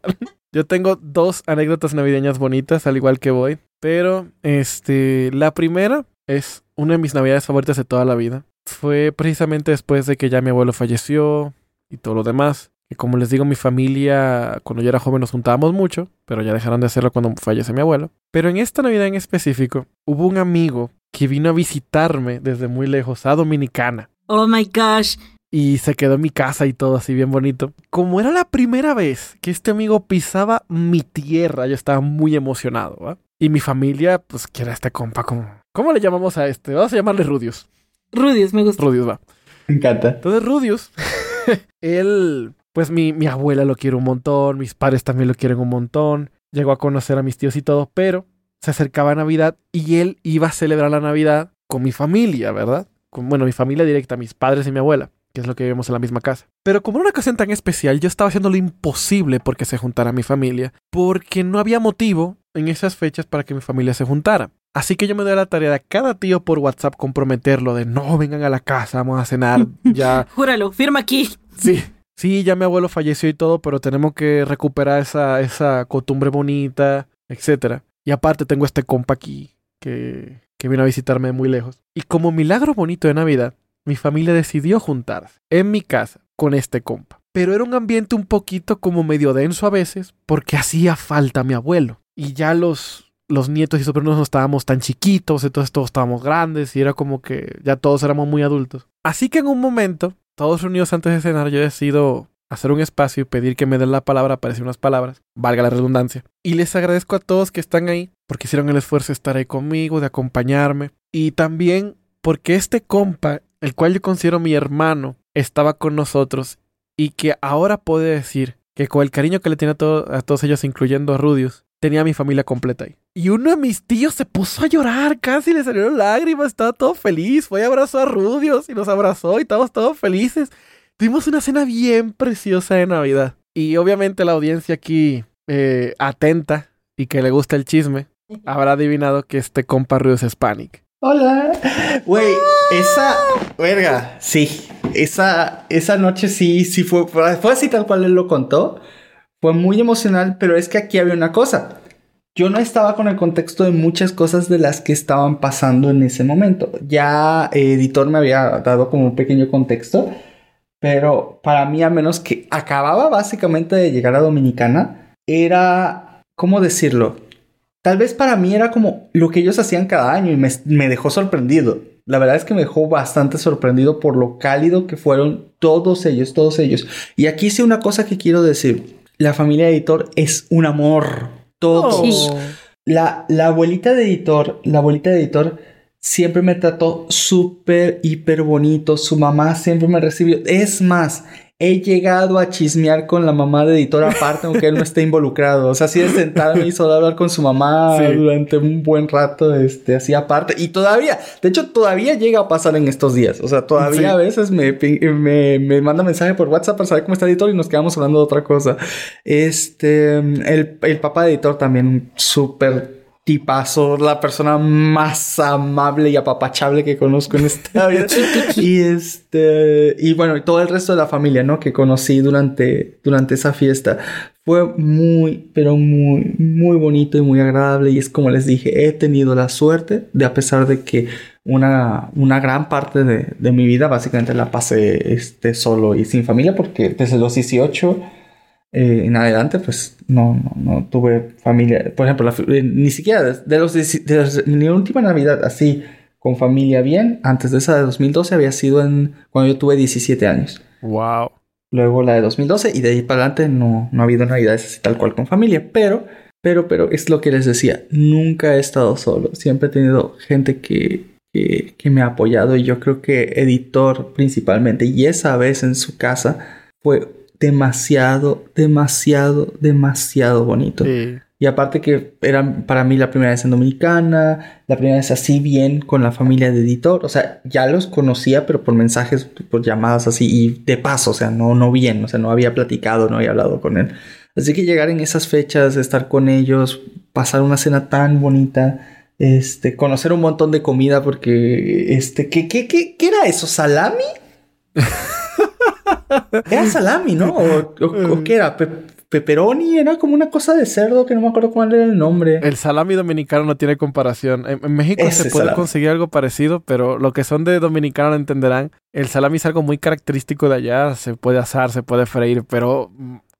Yo tengo dos anécdotas navideñas bonitas, al igual que voy. Pero, este, la primera es una de mis navidades favoritas de toda la vida. Fue precisamente después de que ya mi abuelo falleció y todo lo demás. Y como les digo, mi familia, cuando yo era joven nos juntábamos mucho, pero ya dejaron de hacerlo cuando fallece mi abuelo. Pero en esta Navidad en específico, hubo un amigo que vino a visitarme desde muy lejos, a Dominicana Oh my gosh. y se quedó en mi casa y todo así bien bonito. Como era la primera vez que este amigo pisaba mi tierra, yo estaba muy emocionado, ¿va? Y mi familia, pues, que era este compa, como... ¿Cómo le llamamos a este? Vamos a llamarle Rudius. Rudius, me gusta. Rudius, va. Me encanta. Entonces, Rudius, *laughs* él, pues mi, mi abuela lo quiere un montón, mis padres también lo quieren un montón, llegó a conocer a mis tíos y todo, pero se acercaba Navidad y él iba a celebrar la Navidad con mi familia, ¿verdad? Con, bueno, mi familia directa, mis padres y mi abuela, que es lo que vivimos en la misma casa. Pero como era una ocasión tan especial, yo estaba haciendo lo imposible porque se juntara mi familia, porque no había motivo en esas fechas para que mi familia se juntara. Así que yo me doy la tarea de a cada tío por WhatsApp comprometerlo de no vengan a la casa, vamos a cenar, *laughs* ya Júralo, firma aquí. Sí. Sí, ya mi abuelo falleció y todo, pero tenemos que recuperar esa, esa costumbre bonita, etcétera. Y aparte tengo este compa aquí que, que vino a visitarme muy lejos. Y como milagro bonito de Navidad, mi familia decidió juntarse en mi casa con este compa. Pero era un ambiente un poquito como medio denso a veces, porque hacía falta mi abuelo. Y ya los, los nietos y sobrinos no estábamos tan chiquitos, entonces todos estábamos grandes y era como que ya todos éramos muy adultos. Así que en un momento todos reunidos antes de cenar, yo decido hacer un espacio y pedir que me den la palabra para unas palabras, valga la redundancia. Y les agradezco a todos que están ahí, porque hicieron el esfuerzo de estar ahí conmigo, de acompañarme. Y también porque este compa, el cual yo considero mi hermano, estaba con nosotros y que ahora puedo decir que con el cariño que le tiene a, todo- a todos ellos, incluyendo a Rudius, tenía mi familia completa ahí. Y uno de mis tíos se puso a llorar, casi le salieron lágrimas, estaba todo feliz. Fue y abrazó a Rudios y nos abrazó y estábamos todos felices. Tuvimos una cena bien preciosa de Navidad. Y obviamente la audiencia aquí eh, atenta y que le gusta el chisme, habrá adivinado que este compa Rudios es Panic. Hola. Güey, esa. Verga, sí. Esa, esa noche sí, sí fue. Fue así tal cual él lo contó. Fue muy emocional, pero es que aquí había una cosa. Yo no estaba con el contexto de muchas cosas de las que estaban pasando en ese momento. Ya eh, editor me había dado como un pequeño contexto, pero para mí, a menos que acababa básicamente de llegar a Dominicana, era, ¿cómo decirlo? Tal vez para mí era como lo que ellos hacían cada año y me, dejó sorprendido. La verdad es que me dejó bastante sorprendido por lo cálido que fueron todos ellos, todos ellos. Y aquí sí una cosa que quiero decir. La familia editor es un amor. Todos. La, la abuelita de editor, la abuelita de editor siempre me trató súper, hiper bonito. Su mamá siempre me recibió. Es más, he llegado a chismear con la mamá de editor aparte, aunque él no esté involucrado. O sea, así de sentarme y solo hablar con su mamá durante un buen rato, este, así aparte. Y todavía, de hecho, todavía llega a pasar en estos días. O sea, todavía a veces me, me, me, manda mensaje por WhatsApp para saber cómo está editor y nos quedamos hablando de otra cosa. Este, el, el papá de editor también súper tipazo, la persona más amable y apapachable que conozco en esta *laughs* vida. y este, y bueno, y todo el resto de la familia, ¿no? Que conocí durante, durante esa fiesta. Fue muy, pero muy, muy bonito y muy agradable. Y es como les dije, he tenido la suerte de, a pesar de que una, una gran parte de, de mi vida básicamente la pasé este, solo y sin familia, porque desde los 18 eh, en adelante, pues no, no, no, tuve familia. Por ejemplo, eh, ni siquiera de, los, de, mi última Navidad así con familia bien, antes de esa de 2012 había sido en cuando yo tuve 17 años. Wow. Luego la de 2012 y de ahí para adelante no, no ha habido Navidades así tal cual con familia, pero, pero, pero es lo que les decía, nunca he estado solo, siempre he tenido gente que, que, que me ha apoyado y yo creo que editor principalmente y esa vez en su casa fue demasiado, demasiado, demasiado bonito. Y aparte que era para mí la primera vez en Dominicana, la primera vez así bien con la familia de editor. O sea, ya los conocía, pero por mensajes, por llamadas así y de paso, o sea, no, no bien, o sea, no había platicado, no había hablado con él. Así que llegar en esas fechas, estar con ellos, pasar una cena tan bonita, este, conocer un montón de comida porque, este, ¿qué, qué, qué, qué era eso? ¿Salami? *laughs* Era salami, ¿no? ¿O, qué era? pepperoni, era como una cosa de cerdo que no me acuerdo cuál era el nombre. El salami dominicano no tiene comparación. En, México se puede conseguir algo parecido, pero lo que son de dominicano entenderán. El salami es algo muy característico de allá. Se puede asar, se puede freír, pero.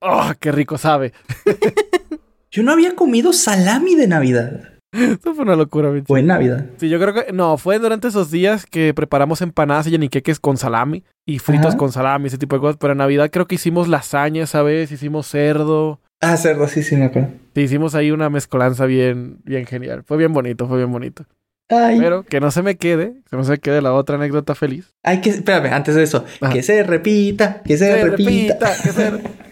¡Oh, qué rico sabe! *laughs* Yo no había comido salami de Navidad. *laughs* Eso fue una locura, bicho. Fue en Navidad. Sí, yo creo que. No, fue durante esos días que preparamos empanadas y yaniqueques con salami y fritos con salami, ese tipo de cosas. Pero en Navidad creo que hicimos lasaña esa vez, hicimos cerdo. Ah, cerdo, sí, sí, me acuerdo. Sí, hicimos ahí una mezcolanza bien, bien genial. Fue bien bonito, fue bien bonito. Pero que no se me quede, que no se me quede la otra anécdota feliz. Hay que, espérame, antes de eso, que se repita, que se, repita. que se... *laughs*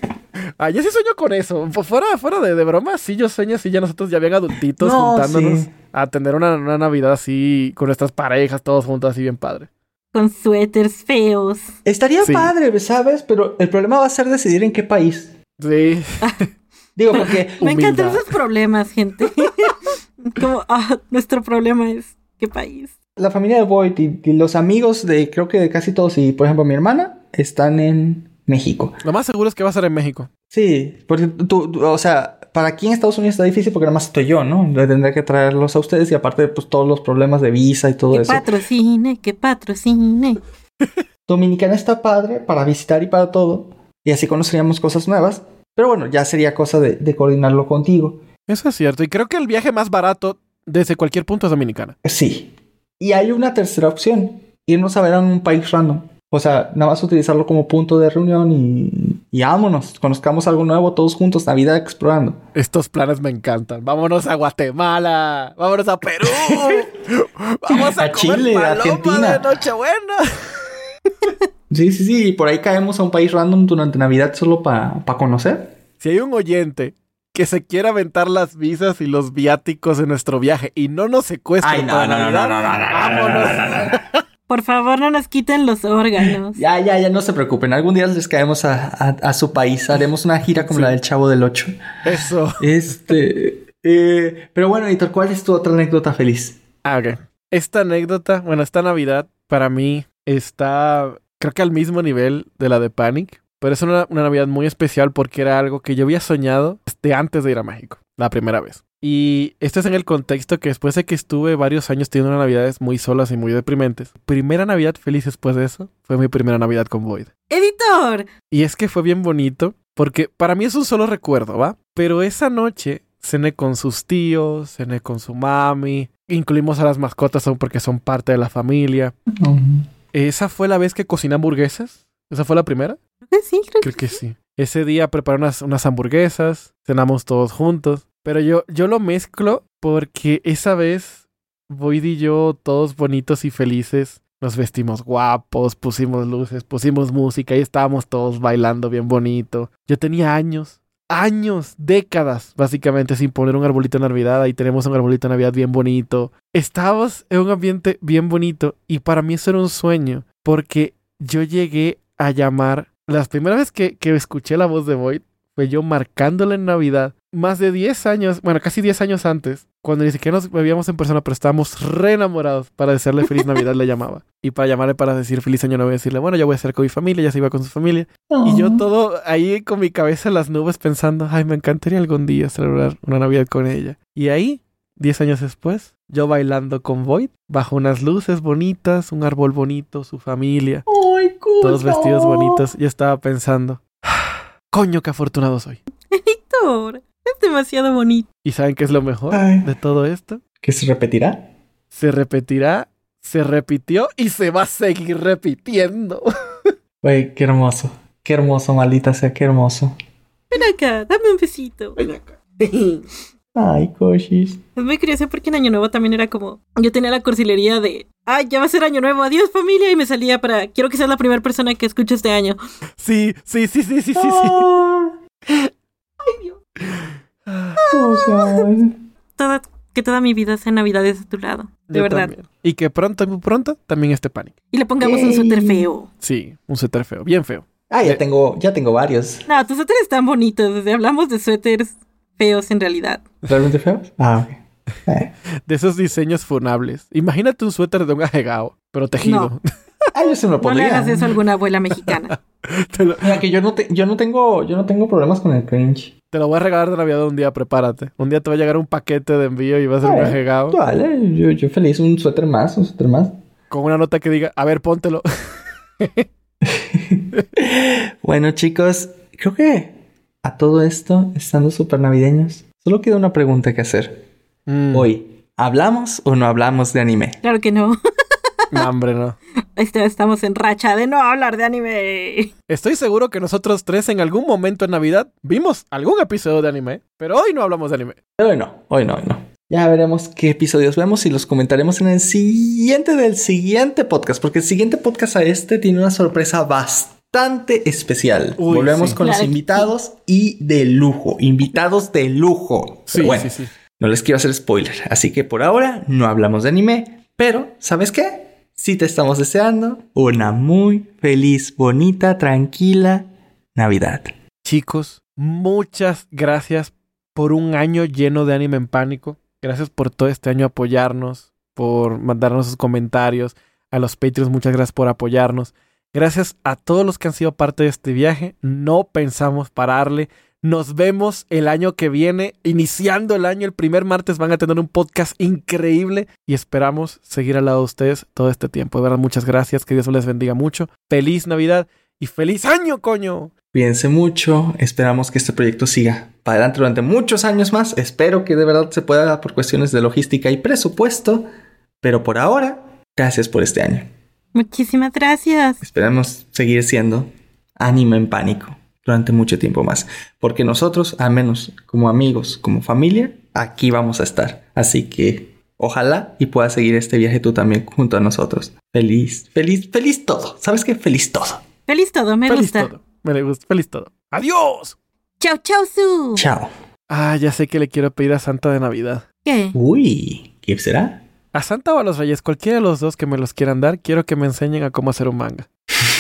Ah, yo sí sueño con eso. Fuera, fuera de, de broma, sí, yo sueño así, ya nosotros ya bien adultitos juntándonos a tener una, Navidad así con nuestras parejas, todos juntos, así bien padre. Con suéteres feos. Estaría padre, ¿sabes? Pero el problema va a ser decidir en qué país. Sí. *laughs* Digo, porque. *laughs* Me encantan esos problemas, gente. *laughs* Como, ah, nuestro problema es qué país. La familia de Boyd y los amigos de, creo que de casi todos, y por ejemplo mi hermana, están en México. Lo más seguro es que va a ser en México. Sí, porque tú, o sea, para aquí en Estados Unidos está difícil porque nada más estoy yo, ¿no? Le tendré que traerlos a ustedes y aparte, pues todos los problemas de visa y todo eso. Que patrocine, que patrocine. *laughs* Dominicana está padre para visitar y para todo. Y así conoceríamos cosas nuevas. Pero bueno, ya sería cosa de, de coordinarlo contigo. Eso es cierto. Y creo que el viaje más barato desde cualquier punto es Dominicana. Sí. Y hay una tercera opción. Irnos a ver a un país random. O sea, nada más utilizarlo como punto de reunión y, y vámonos, conozcamos algo nuevo todos juntos, Navidad explorando. Estos planes me encantan. Vámonos a Guatemala, vámonos a Perú, vamos a, Chile, a Argentina. De Nochebuena. sí, sí, sí, y por ahí caemos a un país random durante Navidad solo para conocer. Si hay un oyente que se quiera aventar las visas y los viáticos en nuestro viaje y no nos secuestren Ay, no, para no, no, Navidad, no, no, no, no, vámonos. Por favor, no nos quiten los órganos. Ya, ya, ya, no se preocupen. Algún día les caemos a, a- a su país. Haremos una gira como Sí. la del Chavo del Ocho. Eso. Este. eh, pero bueno, Editor, ¿cuál es tu otra anécdota feliz? Ah, ok. Esta anécdota, bueno, esta Navidad para mí está, creo que al mismo nivel de la de Panic, pero es una, una Navidad muy especial porque era algo que yo había soñado desde antes de ir a México, la primera vez. Y esto es en el contexto que después de que estuve varios años teniendo unas navidades muy solas y muy deprimentes, primera Navidad feliz después de eso fue mi primera Navidad con Void. Editor. Y es que fue bien bonito, porque para mí es un solo recuerdo, ¿va? Pero esa noche cené con sus tíos, cené con su mami, incluimos a las mascotas aún porque son parte de la familia. Esa fue la vez que cociné hamburguesas. ¿Esa fue la primera? Creo que sí, creo Creo que sí. Ese día preparé unas, unas hamburguesas, cenamos todos juntos. Pero yo, yo lo mezclo porque esa vez Void y yo, todos bonitos y felices, nos vestimos guapos, pusimos luces, pusimos música y estábamos todos bailando bien bonito. Yo tenía años, años, décadas, básicamente, sin poner un arbolito de Navidad. Ahí tenemos un arbolito de Navidad bien bonito. Estábamos en un ambiente bien bonito y para mí eso era un sueño porque yo llegué a llamar. Las primeras veces que, que escuché la voz de Void fue yo marcándole en Navidad. Más de 10 años, bueno, casi 10 años antes, cuando ni siquiera nos veíamos en persona, pero estábamos re enamorados. Para desearle feliz Navidad le llamaba. Y para llamarle para decir feliz año nuevo y decirle, bueno, ya voy a estar con mi familia, ya se iba con su familia. Y yo todo ahí con mi cabeza en las nubes pensando, ay, me encantaría algún día celebrar una Navidad con ella. Y ahí, 10 años después, yo bailando con Void, bajo unas luces bonitas, un árbol bonito, su familia, ¡Ay, todos vestidos bonitos, yo estaba pensando, coño, qué afortunado soy. *laughs* Editor. Es demasiado bonito. ¿Y saben qué es lo mejor Ay. de todo esto? ¿Que se repetirá? Se repetirá, se repitió y se va a seguir repitiendo. *laughs* Güey, qué hermoso. Qué hermoso, maldita sea, qué hermoso. Ven acá, dame un besito. *laughs* Ay, coshis. Es muy curioso porque en Año Nuevo también era como. Yo tenía la cursilería de. Ay, ya va a ser Año Nuevo, adiós familia. Y me salía para. Quiero que seas la primera persona que escuche este año. Sí, sí, sí, sí, sí, sí, sí. *laughs* Ah, Ay, Dios. Toda, que toda mi vida sea Navidades a tu lado. De Yo verdad. también. Y que pronto, muy pronto, también esté Panic. Y le pongamos un suéter feo. Sí, un suéter feo, bien feo. Ah, ya Eh. tengo, ya tengo varios. No, tus suéteres están bonitos. Desde hablamos de suéteres feos en realidad. ¿Realmente feos? Ah, ok. Eh. *laughs* De esos diseños funables. Imagínate un suéter de un ajegao, pero tejido. *laughs* Ah, yo se me lo No le pondría. hagas eso a alguna abuela mexicana. *laughs* te, lo, Mira, que yo no, te- yo no tengo, yo no tengo problemas con el cringe. Te lo voy a regalar de Navidad un día, prepárate. Un día te va a llegar un paquete de envío y va a ser un Vale, yo, yo feliz, un suéter más, un suéter más. con una nota que diga, a ver, póntelo. *laughs* Bueno, chicos, creo que a todo esto, estando súper navideños, solo queda una pregunta que hacer. Mm, Hoy, ¿hablamos o no hablamos de anime? Claro que no. *laughs* *laughs* no, hombre, no. Este- Estamos en racha de no hablar de anime. Estoy seguro que nosotros tres en algún momento en Navidad vimos algún episodio de anime, pero hoy no hablamos de anime. Hoy no, hoy no, hoy no. Ya veremos qué episodios vemos y los comentaremos en el siguiente del siguiente podcast, porque el siguiente podcast a este tiene una sorpresa bastante especial. Uy, Volvemos sí. con Claro los invitados y de lujo, invitados de lujo. Sí, Pero bueno, sí, sí. no les quiero hacer spoiler, así que por ahora no hablamos de anime, pero ¿sabes qué? Sí te estamos deseando una muy feliz, bonita, tranquila Navidad. Chicos, muchas gracias por un año lleno de anime en pánico. Gracias por todo este año apoyarnos, por mandarnos sus comentarios. A los Patreons, muchas gracias por apoyarnos. Gracias a todos los que han sido parte de este viaje. No pensamos pararle. Nos vemos el año que viene, iniciando el año. El primer martes van a tener un podcast increíble y esperamos seguir al lado de ustedes todo este tiempo. De verdad, muchas gracias. Que Dios les bendiga mucho. Feliz Navidad y feliz año, coño. Cuídense mucho, esperamos que este proyecto siga para adelante durante muchos años más. Espero que de verdad se pueda por cuestiones de logística y presupuesto, pero por ahora, gracias por este año. Muchísimas gracias. Esperamos seguir siendo Anime en Pánico durante mucho tiempo más, porque nosotros, al menos como amigos, como familia, aquí vamos a estar. Así que ojalá y puedas seguir este viaje tú también junto a nosotros. Feliz, feliz, feliz todo. ¿Sabes qué? Feliz todo. Feliz todo, me feliz gusta. todo. Me gusta. Feliz todo. Adiós. Chau, chau, su. Chao. Ah, ya sé que le quiero pedir a Santa de Navidad. ¿Qué? Uy, ¿qué será? A Santa o a los Reyes, cualquiera de los dos que me los quieran dar, quiero que me enseñen a cómo hacer un manga.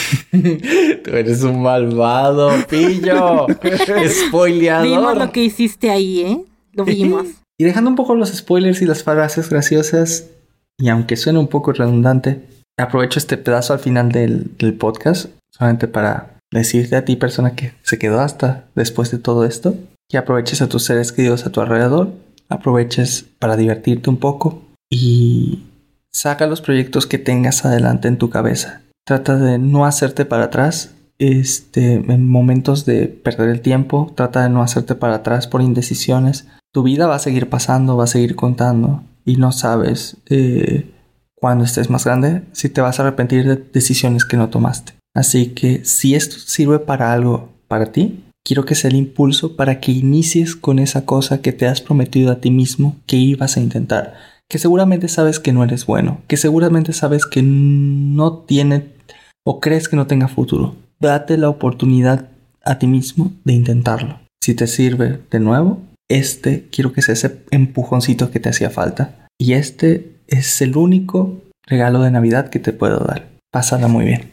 *laughs* Tú eres un malvado, pillo. *laughs* Spoileador. Vimos lo que hiciste ahí, ¿eh? Lo vimos. Y dejando un poco los spoilers y las frases graciosas, y aunque suene un poco redundante, aprovecho este pedazo al final del, del podcast, solamente para decirte a ti, persona que se quedó hasta después de todo esto, que aproveches a tus seres queridos a tu alrededor, aproveches para divertirte un poco y saca los proyectos que tengas adelante en tu cabeza. Trata de no hacerte para atrás. Este, en momentos de perder el tiempo, trata de no hacerte para atrás por indecisiones. Tu vida va a seguir pasando, va a seguir contando y no sabes eh, cuando estés más grande si te vas a arrepentir de decisiones que no tomaste. Así que si esto sirve para algo para ti, quiero que sea el impulso para que inicies con esa cosa que te has prometido a ti mismo que ibas a intentar, que seguramente sabes que no eres bueno, que seguramente sabes que no tiene o crees que no tenga futuro. Date la oportunidad a ti mismo de intentarlo. Si te sirve de nuevo, este quiero que sea ese empujoncito que te hacía falta. Y este es el único regalo de Navidad que te puedo dar. Pásala muy bien.